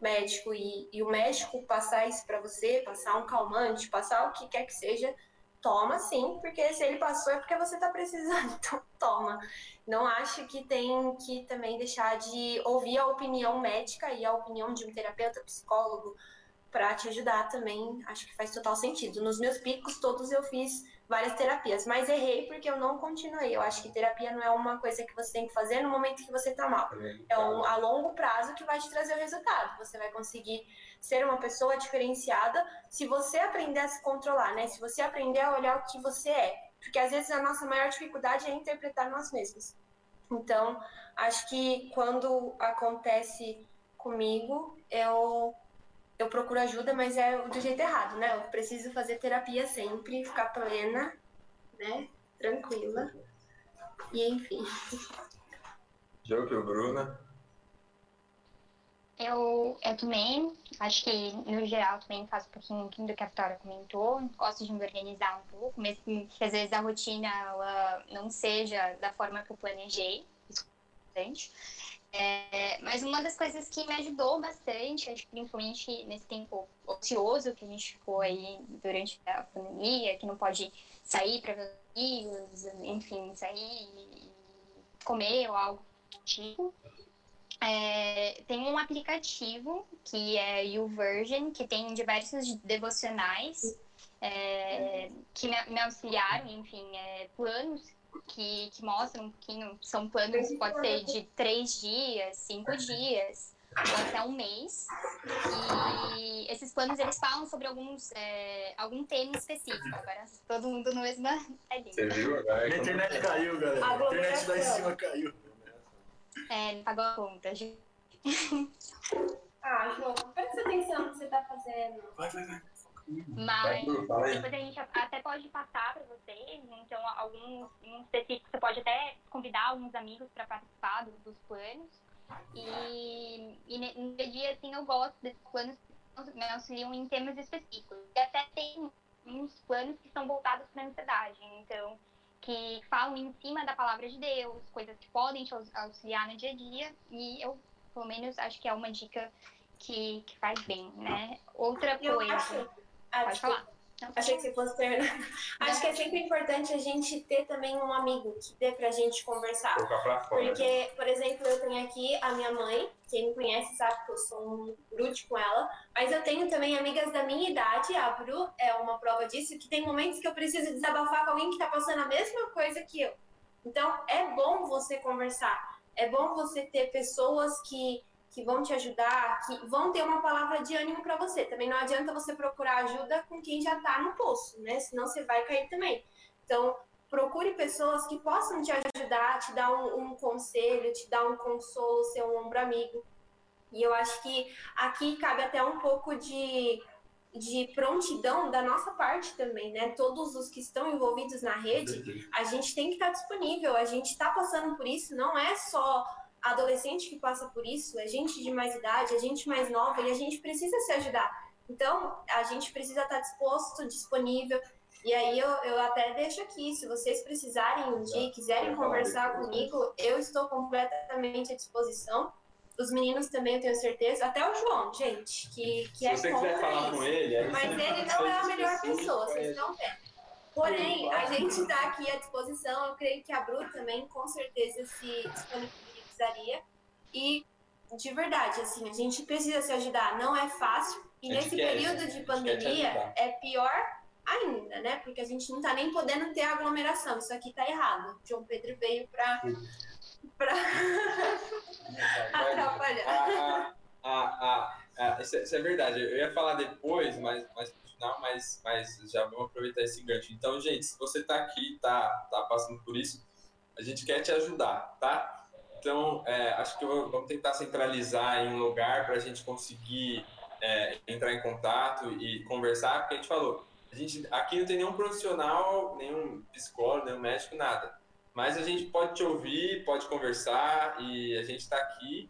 médico e, e, o médico passar isso para você, passar um calmante, passar o que quer que seja, toma sim, porque se ele passou é porque você está precisando, [LAUGHS] então toma. Não acho que tem que também deixar de ouvir a opinião médica e a opinião de um terapeuta, psicólogo, para te ajudar também. Acho que faz total sentido. Nos meus picos todos eu fiz várias terapias, mas errei porque eu não continuei. Eu acho que terapia não é uma coisa que você tem que fazer no momento que você tá mal. É um a longo prazo que vai te trazer o resultado. Você vai conseguir ser uma pessoa diferenciada se você aprender a se controlar, né? Se você aprender a olhar o que você é. Porque às vezes a nossa maior dificuldade é interpretar nós mesmos. Então, acho que quando acontece comigo, eu eu procuro ajuda, mas é do jeito errado, né? Eu preciso fazer terapia sempre, ficar plena, né? Tranquila. E enfim. Jogo, Bruna. Eu, eu também, acho que no geral também faço um pouquinho do que a Vitória comentou. Gosto de me organizar um pouco, mesmo que às vezes a rotina ela não seja da forma que eu planejei. Isso é importante. É, mas uma das coisas que me ajudou bastante, acho que principalmente nesse tempo ocioso que a gente ficou aí durante a pandemia, que não pode sair para ver amigos, enfim, sair e comer ou algo tipo. É, tem um aplicativo que é o Virgin, que tem diversos devocionais é, que me, me auxiliaram, enfim, é, planos que, que mostram um pouquinho, são planos, pode ser de três dias, cinco dias, ou até um mês. E esses planos, eles falam sobre alguns, é, algum tema específico. Agora, todo mundo no mesmo... É Você viu? Agora, a internet caiu, galera. A internet lá em cima caiu. É, não pagou a conta, gente. Ah, João, presta atenção no que você tá fazendo. Vai, vai, vai. Mas depois a gente até pode passar para vocês, então alguns em específico você pode até convidar alguns amigos para participar dos planos. E, e no dia a dia, assim, eu gosto desses planos que me auxiliam em temas específicos. E até tem uns planos que são voltados para a ansiedade, então, que falam em cima da palavra de Deus, coisas que podem te auxiliar no dia a dia. E eu, pelo menos, acho que é uma dica que, que faz bem, né? Outra coisa. Ah, Pode falar. Achei que você fosse terminar. [LAUGHS] Acho que é sempre importante a gente ter também um amigo que dê pra gente conversar. Porque, por exemplo, eu tenho aqui a minha mãe, quem me conhece sabe que eu sou um grude com ela, mas eu tenho também amigas da minha idade, a Bru é uma prova disso, que tem momentos que eu preciso desabafar com alguém que tá passando a mesma coisa que eu. Então, é bom você conversar. É bom você ter pessoas que que vão te ajudar, que vão ter uma palavra de ânimo para você. Também não adianta você procurar ajuda com quem já está no poço, né? Senão você vai cair também. Então, procure pessoas que possam te ajudar, te dar um, um conselho, te dar um consolo, ser um ombro amigo. E eu acho que aqui cabe até um pouco de, de prontidão da nossa parte também, né? Todos os que estão envolvidos na rede, a gente tem que estar tá disponível, a gente está passando por isso, não é só adolescente que passa por isso, é gente de mais idade, é gente mais nova e a gente precisa se ajudar. Então, a gente precisa estar disposto, disponível. E aí eu, eu até deixo aqui, se vocês precisarem de, quiserem conversar comigo, eu estou completamente à disposição. Os meninos também, eu tenho certeza. Até o João, gente, que, que se é você quiser falar isso. com ele... Mas ele não é a melhor pessoa, vocês não vendo. Porém, a gente está aqui à disposição. Eu creio que a Bru também, com certeza, se disponibiliza precisaria. E, de verdade, assim, a gente precisa se ajudar. Não é fácil. E nesse quer, período de pandemia é pior ainda, né? Porque a gente não tá nem podendo ter aglomeração. Isso aqui tá errado. João Pedro veio para para [LAUGHS] isso é, isso é, verdade. Eu ia falar depois, mas, no final, mas, mas já vamos aproveitar esse gancho. Então, gente, se você está aqui, tá, tá passando por isso, a gente quer te ajudar, tá? Então, é, acho que vamos tentar centralizar em um lugar para a gente conseguir é, entrar em contato e conversar, porque a gente falou, a gente aqui não tem nenhum profissional, nenhum psicólogo, nenhum médico, nada. Mas a gente pode te ouvir, pode conversar e a gente está aqui.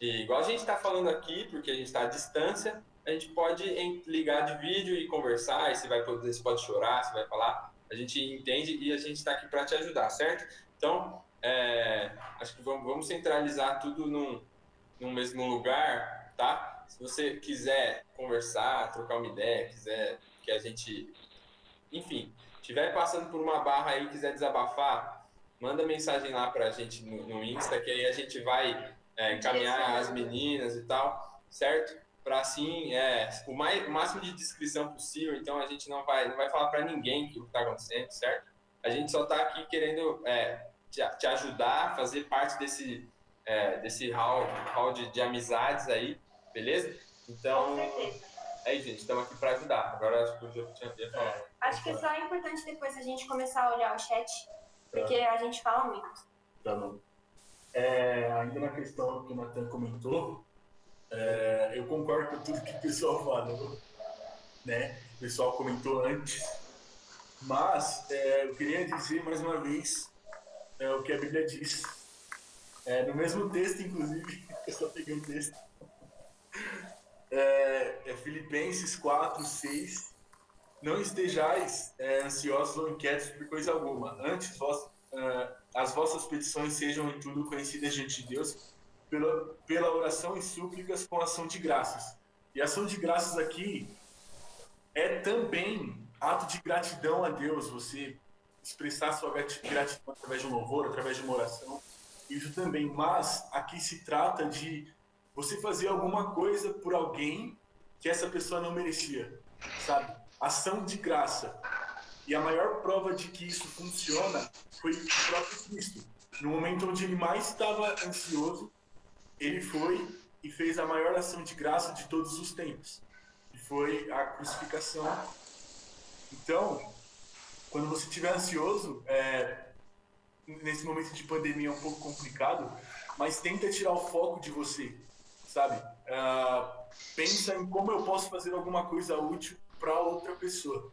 E igual a gente está falando aqui, porque a gente está à distância, a gente pode ligar de vídeo e conversar. E você vai poder, você pode chorar, você vai falar. A gente entende e a gente está aqui para te ajudar, certo? Então, é, acho que vamos, vamos centralizar tudo num, num mesmo lugar, tá? Se você quiser conversar, trocar uma ideia, quiser que a gente, enfim, estiver passando por uma barra aí, quiser desabafar, manda mensagem lá pra gente no, no Insta, que aí a gente vai é, encaminhar as meninas e tal, certo? Para assim, é, o, mais, o máximo de descrição possível, então a gente não vai, não vai falar para ninguém o que está acontecendo, certo? A gente só está aqui querendo é, te, te, ajudar, fazer parte desse, é, desse hall, hall de, de amizades aí, beleza? Então, é isso, gente, estamos aqui para ajudar. Agora acho que o Diogo tinha que falar. Acho que só é importante depois a gente começar a olhar o chat, porque tá. a gente fala muito. Tá bom. É, ainda na questão que o Natan comentou, é, eu concordo com tudo que o pessoal falou, né? O pessoal comentou antes. Mas é, eu queria dizer mais uma vez é, o que a Bíblia diz. É, no mesmo texto, inclusive, [LAUGHS] eu só peguei um texto é, é Filipenses 4, 6. Não estejais é, ansiosos ou inquietos por coisa alguma. Antes, vós, uh, as vossas petições sejam em tudo conhecidas diante de Deus pela, pela oração e súplicas com ação de graças. E ação de graças aqui é também ato de gratidão a Deus, você expressar sua gratidão através de um louvor, através de uma oração. Isso também, mas aqui se trata de você fazer alguma coisa por alguém que essa pessoa não merecia, sabe? Ação de graça. E a maior prova de que isso funciona foi o próprio Cristo. No momento onde ele mais estava ansioso, ele foi e fez a maior ação de graça de todos os tempos, que foi a crucificação. Então, quando você estiver ansioso, é, nesse momento de pandemia é um pouco complicado, mas tenta tirar o foco de você sabe? Uh, pensa em como eu posso fazer alguma coisa útil para outra pessoa,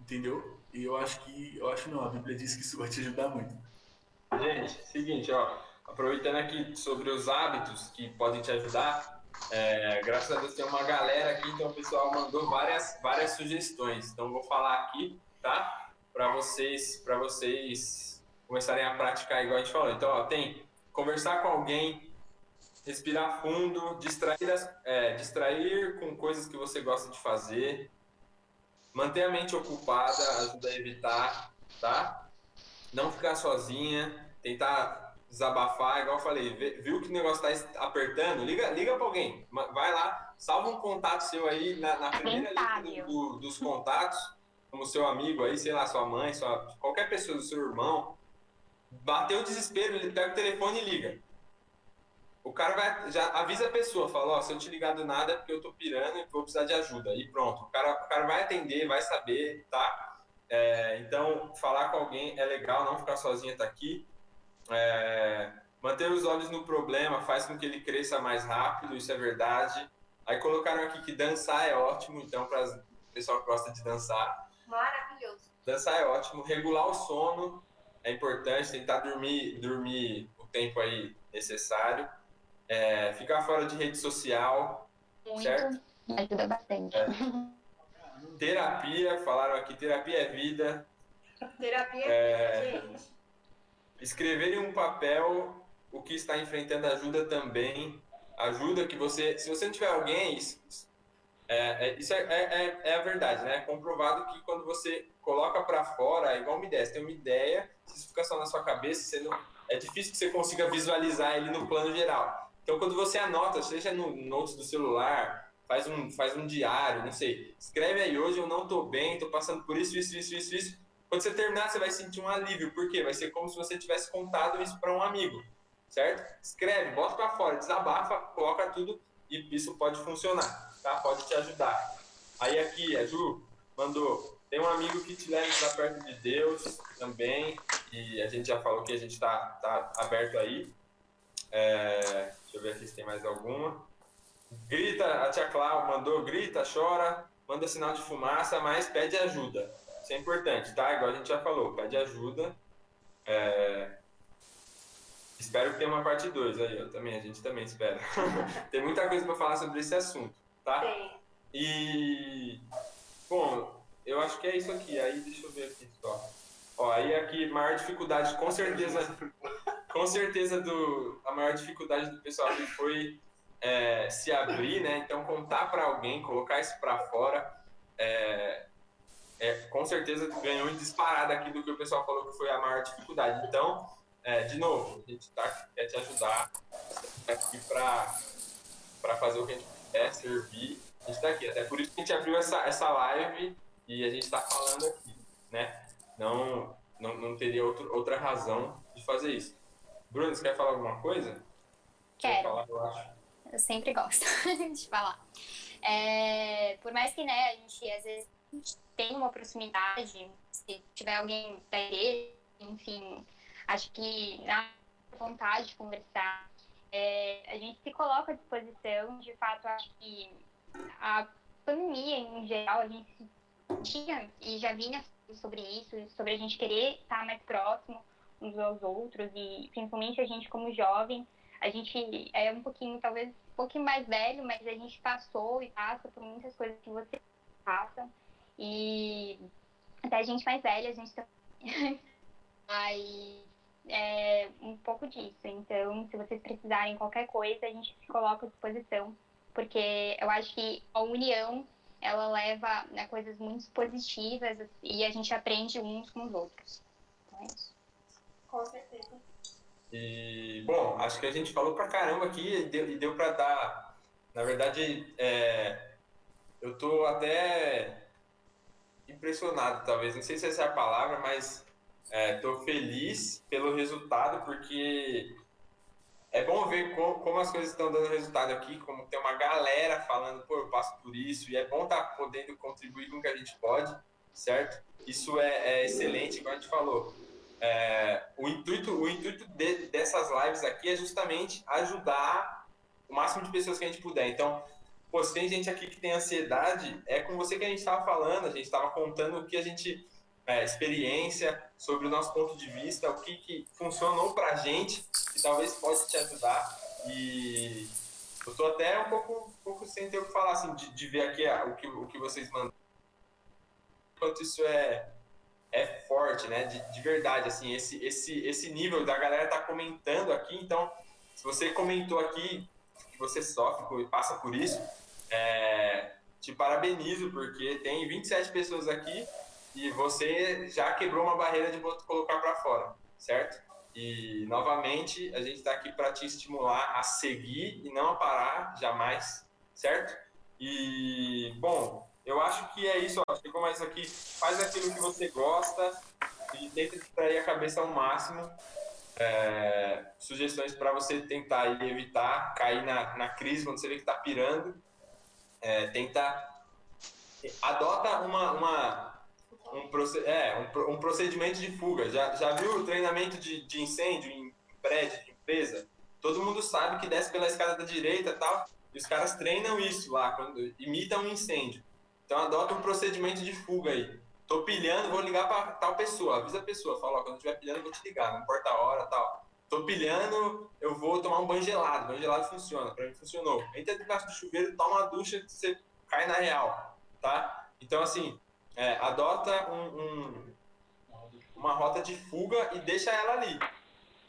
entendeu? E eu acho que, eu acho não, a Bíblia diz que isso vai te ajudar muito. Gente, seguinte, ó, aproveitando aqui sobre os hábitos que podem te ajudar, é, graças a Deus tem uma galera aqui, então o pessoal mandou várias, várias sugestões. Então vou falar aqui, tá? Para vocês, para vocês começarem a praticar igual a gente falou. Então, ó, tem conversar com alguém respirar fundo, distrair, é, distrair com coisas que você gosta de fazer, manter a mente ocupada ajuda a evitar, tá? Não ficar sozinha, tentar desabafar, igual eu falei, viu que o negócio está apertando, liga, liga para alguém, vai lá, salva um contato seu aí na, na primeira lista do, do, dos contatos, como seu amigo aí, sei lá, sua mãe, sua, qualquer pessoa, seu irmão, bateu o desespero, ele pega o telefone e liga o cara vai, já avisa a pessoa, fala, ó, se eu te ligar do nada é porque eu tô pirando e vou precisar de ajuda. E pronto, o cara, o cara vai atender, vai saber, tá? É, então, falar com alguém é legal, não ficar sozinha tá aqui. É, manter os olhos no problema faz com que ele cresça mais rápido, isso é verdade. Aí colocaram aqui que dançar é ótimo, então, para o pessoal que gosta de dançar. Maravilhoso. Dançar é ótimo. Regular o sono é importante, tentar dormir, dormir o tempo aí necessário é, ficar fora de rede social, Muito, certo? ajuda bastante. É. Terapia, falaram aqui, terapia é vida. Terapia é, vida, gente. Escrever em um papel o que está enfrentando ajuda também. Ajuda que você, se você não tiver alguém, é, é isso é, é, é, a verdade, né? É comprovado que quando você coloca para fora, é igual uma ideia. Você tem uma ideia, se isso fica só na sua cabeça, não, é difícil que você consiga visualizar ele no plano geral. Então, quando você anota, seja no notes do celular, faz um, faz um diário, não sei, escreve aí, hoje eu não tô bem, tô passando por isso, isso, isso, isso, isso. Quando você terminar, você vai sentir um alívio, por quê? Vai ser como se você tivesse contado isso para um amigo, certo? Escreve, bota para fora, desabafa, coloca tudo e isso pode funcionar, tá? Pode te ajudar. Aí aqui, a Ju mandou, tem um amigo que te leva para perto de Deus também, e a gente já falou que a gente está tá aberto aí. É, deixa eu ver aqui se tem mais alguma. Grita, a tia Clau mandou, grita, chora, manda sinal de fumaça, mas pede ajuda. Isso é importante, tá? Igual a gente já falou, pede ajuda. É... Espero que tenha uma parte 2 aí, ó, também, a gente também espera. [LAUGHS] Tem muita coisa para falar sobre esse assunto, tá? Tem. E, bom, eu acho que é isso aqui. Aí, deixa eu ver aqui só. Ó, aí aqui, maior dificuldade, com certeza, com certeza, do, a maior dificuldade do pessoal aqui foi é, se abrir, né? Então, contar para alguém, colocar isso para fora, é, é, com certeza ganhou em disparada aqui do que o pessoal falou que foi a maior dificuldade. Então, é, de novo, a gente tá, quer te ajudar aqui para fazer o que a gente quer, servir. A gente está aqui. Até por isso que a gente abriu essa, essa live e a gente está falando aqui, né? Não, não, não teria outro, outra razão de fazer isso. Bruno, você quer falar alguma coisa? Quero. Falar, eu acho. Eu sempre gosto [LAUGHS] de falar. É, por mais que né, a gente às vezes tem uma proximidade, se tiver alguém da igreja, enfim, acho que na vontade de conversar, é, a gente se coloca à disposição. De fato, acho que a pandemia em geral, a gente tinha e já vinha sobre isso, sobre a gente querer estar mais próximo uns aos outros e principalmente a gente como jovem, a gente é um pouquinho, talvez um pouquinho mais velho, mas a gente passou e passa por muitas coisas que você passa e até a gente mais velha, a gente tá aí [LAUGHS] é um pouco disso. Então, se vocês precisarem qualquer coisa, a gente se coloca à disposição, porque eu acho que a união ela leva né, coisas muito positivas e a gente aprende uns com os outros. Então é isso. Com certeza. E, bom, acho que a gente falou pra caramba aqui e deu, e deu pra dar. Na verdade, é, eu tô até impressionado, talvez, não sei se essa é a palavra, mas estou é, feliz pelo resultado, porque é bom ver como, como, as coisas estão dando resultado aqui, como tem uma galera falando, pô, eu passo por isso, e é bom estar tá podendo contribuir com o que a gente pode, certo? Isso é, é excelente, como a gente falou. É, o intuito, o intuito de, dessas lives aqui é justamente ajudar o máximo de pessoas que a gente puder. Então, pô, se tem gente aqui que tem ansiedade, é com você que a gente estava falando, a gente estava contando o que a gente, é, experiência, sobre o nosso ponto de vista, o que, que funcionou para a gente, que talvez pode te ajudar. E eu estou até um pouco, um pouco sem ter o que falar, assim, de, de ver aqui o, que, o que vocês mandam. Enquanto isso é, é forte, né? De, de verdade, assim, esse, esse, esse nível da galera tá comentando aqui, então, se você comentou aqui que você sofre e passa por isso, é, te parabenizo, porque tem 27 pessoas aqui e você já quebrou uma barreira de colocar para fora, certo? E novamente a gente está aqui para te estimular a seguir e não a parar jamais, certo? E bom, eu acho que é isso. Ó. Chegou mais aqui, faz aquilo que você gosta e tenta distrair a cabeça ao máximo. É, sugestões para você tentar evitar cair na, na crise quando você vê que está pirando é, tenta adota uma, uma um, é, um, um, procedimento de fuga. Já, já viu o treinamento de, de incêndio em prédio, de empresa? Todo mundo sabe que desce pela escada da direita e tal, e os caras treinam isso lá, quando imitam um incêndio. Então adota um procedimento de fuga aí. Tô pilhando, vou ligar para tal pessoa, avisa a pessoa, fala, ó, quando estiver pilhando eu vou te ligar, não importa a hora tal. Tô pilhando, eu vou tomar um banho gelado. Banho gelado funciona, pra mim funcionou. Entra debaixo do chuveiro, toma uma ducha, você cai na real, tá? Então, assim, é, adota um, um, uma rota de fuga e deixa ela ali.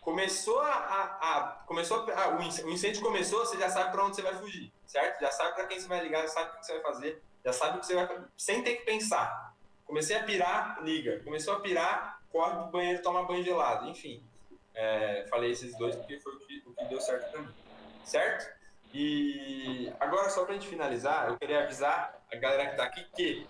Começou a, a, a começou a, o incêndio começou, você já sabe para onde você vai fugir, certo? Já sabe para quem você vai ligar, já sabe o que você vai fazer, já sabe o que você vai sem ter que pensar. Comecei a pirar, liga. Começou a pirar, corre pro banheiro, toma banho gelado, enfim. É, falei esses dois porque foi o que, o que deu certo para mim. Certo? E agora, só para a gente finalizar, eu queria avisar a galera que está aqui que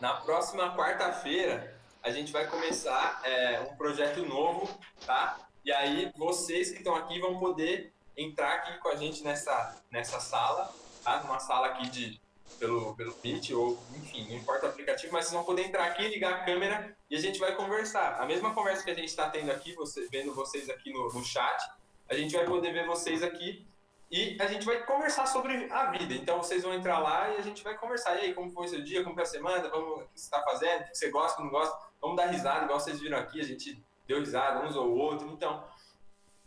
na próxima quarta-feira a gente vai começar é, um projeto novo, tá? E aí vocês que estão aqui vão poder entrar aqui com a gente nessa, nessa sala, tá? Numa sala aqui de, pelo, pelo Meet ou, enfim, não importa o aplicativo, mas vocês vão poder entrar aqui, ligar a câmera e a gente vai conversar. A mesma conversa que a gente está tendo aqui, você, vendo vocês aqui no, no chat, a gente vai poder ver vocês aqui e a gente vai conversar sobre a vida. Então vocês vão entrar lá e a gente vai conversar. E aí, como foi seu dia, como foi a semana, vamos, o que você está fazendo, o que você gosta, o que não gosta. Vamos dar risada, igual vocês viram aqui, a gente deu risada uns ou outro. Então,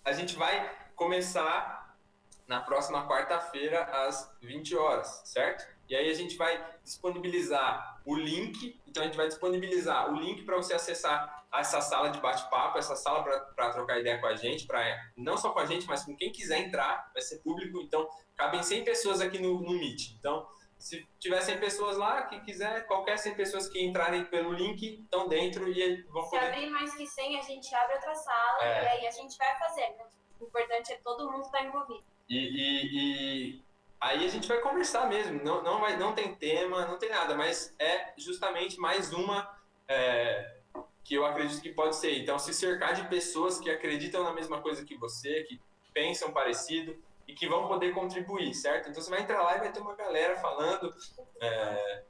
a gente vai começar na próxima quarta-feira às 20 horas, certo? E aí a gente vai disponibilizar o link. Então a gente vai disponibilizar o link para você acessar essa sala de bate-papo, essa sala para trocar ideia com a gente, para não só com a gente, mas com quem quiser entrar, vai ser público, então cabem 100 pessoas aqui no, no Meet. Então, se tiver 100 pessoas lá, que quiser, qualquer 100 pessoas que entrarem pelo link estão dentro e vão Se poder... abrir mais que 100, a gente abre outra sala É. e aí a gente vai fazer. O importante é todo mundo estar envolvido. E, e- e aí a gente vai conversar mesmo. Não, não, vai, não tem tema, não tem nada, mas é justamente mais uma é, que eu acredito que pode ser. Então, se cercar de pessoas que acreditam na mesma coisa que você, que pensam parecido e que vão poder contribuir, certo? Então, você vai entrar lá e vai ter uma galera falando. É...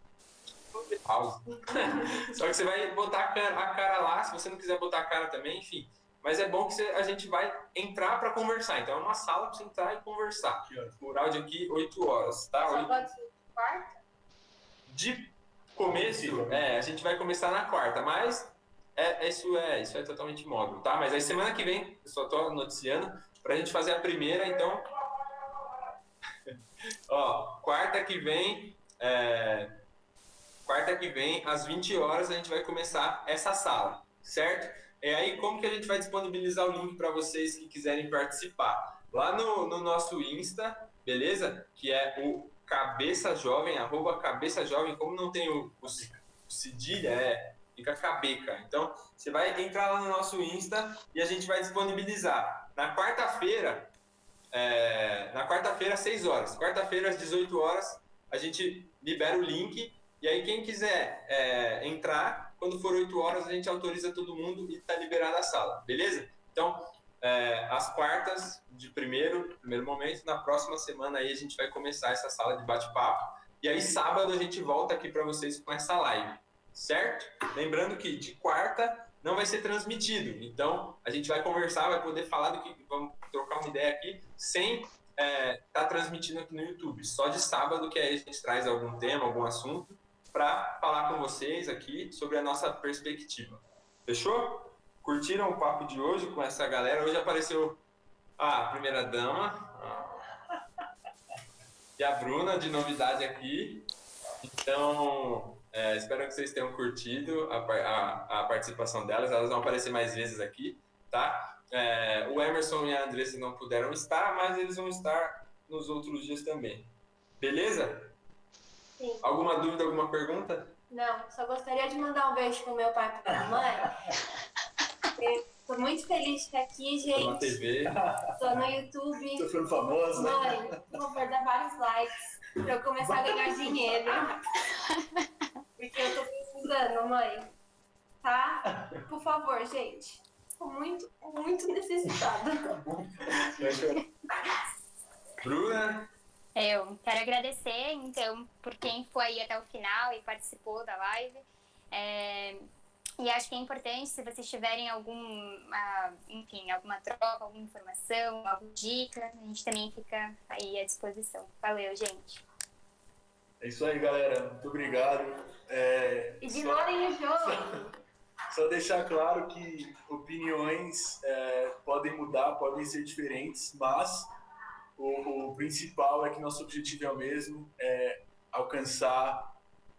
[LAUGHS] Só que você vai botar a cara, a cara lá, se você não quiser botar a cara também, enfim. Mas é bom que a gente vai entrar para conversar. Então é uma sala para você entrar e conversar. Mural de aqui, 8 horas, tá? Só Oito- pode ser quarta? De começo, é, a gente vai começar na quarta, mas é, isso, é, isso é totalmente móvel, tá? Mas aí semana que vem, eu só tô noticiando, pra gente fazer a primeira, então. [LAUGHS] Ó, quarta que vem, é, quarta que vem, às 20 horas, a gente vai começar essa sala, certo? E aí, como que a gente vai disponibilizar o link para vocês que quiserem participar? Lá no, no nosso Insta, beleza? Que é o Cabeça Jovem, arroba Cabeça Jovem, como não tem o, o, o cedilha, é, fica cabeca. Então, você vai entrar lá no nosso Insta e a gente vai disponibilizar. Na quarta-feira, é, na quarta-feira, às 6 horas. Quarta-feira, às 18 horas, a gente libera o link. E aí, quem quiser é, entrar, quando for 8 horas, a gente autoriza todo mundo e está liberada a sala, beleza? Então, é, as quartas de primeiro, primeiro momento, na próxima semana aí a gente vai começar essa sala de bate-papo. E aí, sábado, a gente volta aqui para vocês com essa live, certo? Lembrando que de quarta não vai ser transmitido. Então, a gente vai conversar, vai poder falar do que. Vamos trocar uma ideia aqui, sem estar tá transmitindo aqui no YouTube. Só de sábado, que aí a gente traz algum tema, algum assunto, para falar com vocês aqui sobre a nossa perspectiva. Fechou? Curtiram o papo de hoje com essa galera? Hoje apareceu a primeira dama e a Bruna de novidade aqui. Então, é, espero que vocês tenham curtido a, a- a participação delas. Elas vão aparecer mais vezes aqui, tá? É, o Emerson e a Andressa não puderam estar, mas eles vão estar nos outros dias também. Beleza? Sim. Alguma dúvida, alguma pergunta? Não, só gostaria de mandar um beijo pro meu pai e pra minha mãe. Tô muito feliz de estar aqui, Tô na gente. TV. Tô no YouTube. Tô ficando famosa. Mãe, por favor, dá vários likes pra eu começar a ganhar dinheiro. Porque eu tô precisando, mãe. Tá? Por favor, gente. Tô muito, muito necessitada. Bruna, Eu quero agradecer, então, por quem foi aí até o final e participou da live. É, e acho que é importante, se vocês tiverem algum, ah, enfim, alguma troca, alguma informação, alguma dica, a gente também fica aí à disposição. Valeu, gente. É isso aí, galera. Muito obrigado. É, E só- ignorem o jogo. [LAUGHS] Só deixar claro que opiniões é, podem mudar, podem ser diferentes, mas o, o principal é que nosso objetivo é o mesmo, é alcançar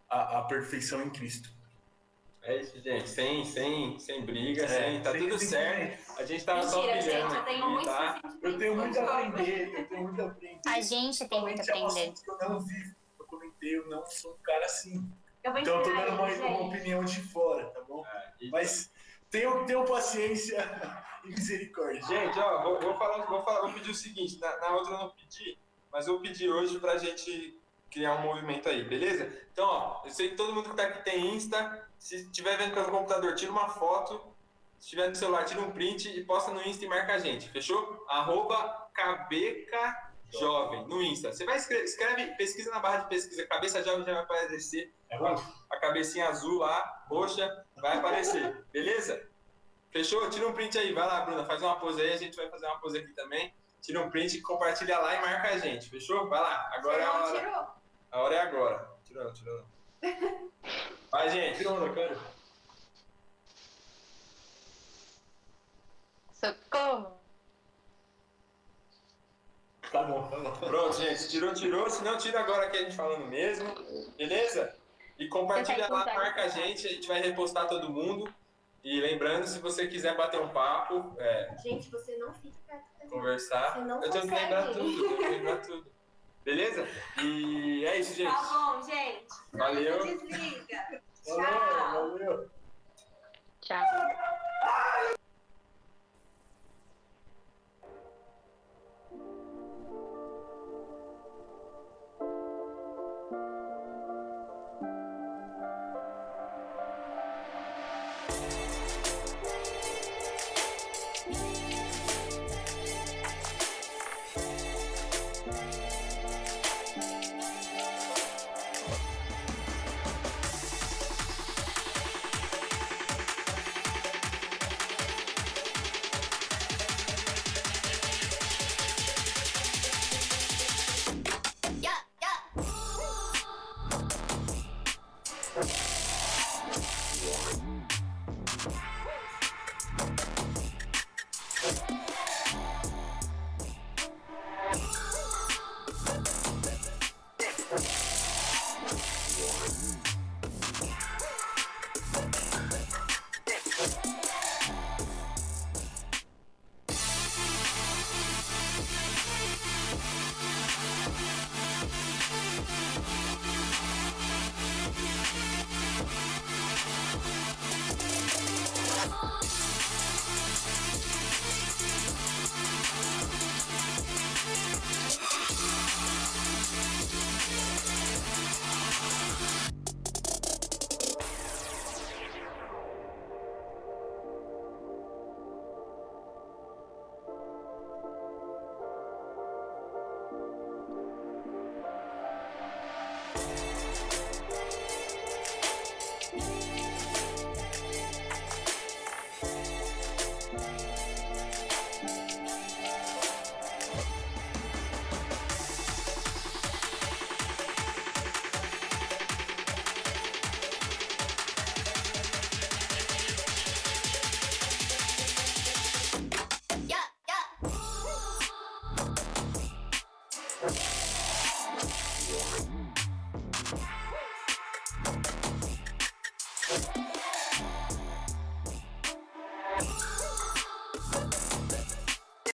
a, a perfeição em Cristo. é isso, gente. Sem, sem, sem briga, É, sem, tá sem- tudo certo. A gente tava só Mentira, pilhando gente, eu tenho aqui, muito tá? Eu tenho muito a aprender, eu tenho muito a aprender. A gente tem muito a é um aprender. eu não vivo. Eu comentei, eu não sou um cara assim. Eu Então eu tô dando uma, uma opinião de fora, tá bom? E- Mas tenham, tenham paciência misericórdia. Gente, ó, vou, vou falar, vou falar, vou pedir o seguinte, na, na outra eu não pedi, mas eu pedi hoje pra gente criar um movimento aí, beleza? Então, ó, eu sei que todo mundo que tá aqui tem Insta, se estiver vendo pelo computador, tira uma foto, Se tiver no celular, tira um print e posta no Insta e marca a gente, fechou? Arroba Cabeca Jovem no Insta. Você vai escrever, escreve, pesquisa na barra de pesquisa, Cabeça Jovem já vai aparecer. É. A cabecinha azul lá, roxa, vai aparecer, beleza? Fechou? Tira um print aí, vai lá, Bruna, faz uma pose aí, a gente vai fazer uma pose aqui também. Tira um print, compartilha lá e marca a gente, fechou? Vai lá, agora é a hora. tirou? A hora é agora. Tirou, não, tirou não. [LAUGHS] Vai, gente. Tira onda, cara. Socorro! Tá bom, tá bom. Pronto, gente. Tirou, tirou. Se não, tira agora aqui a gente falando mesmo. Beleza? E compartilha lá, marca a gente. A gente vai repostar todo mundo. E lembrando, se você quiser bater um papo, é, Gente, você não fica perto conversar, Você não eu tenho que lembrar tudo. Eu tenho que lembrar tudo. Beleza? E é isso, gente. Tá bom, gente. Não Valeu. Desliga. Valeu, Tchau. valeu. Tchau. Tchau.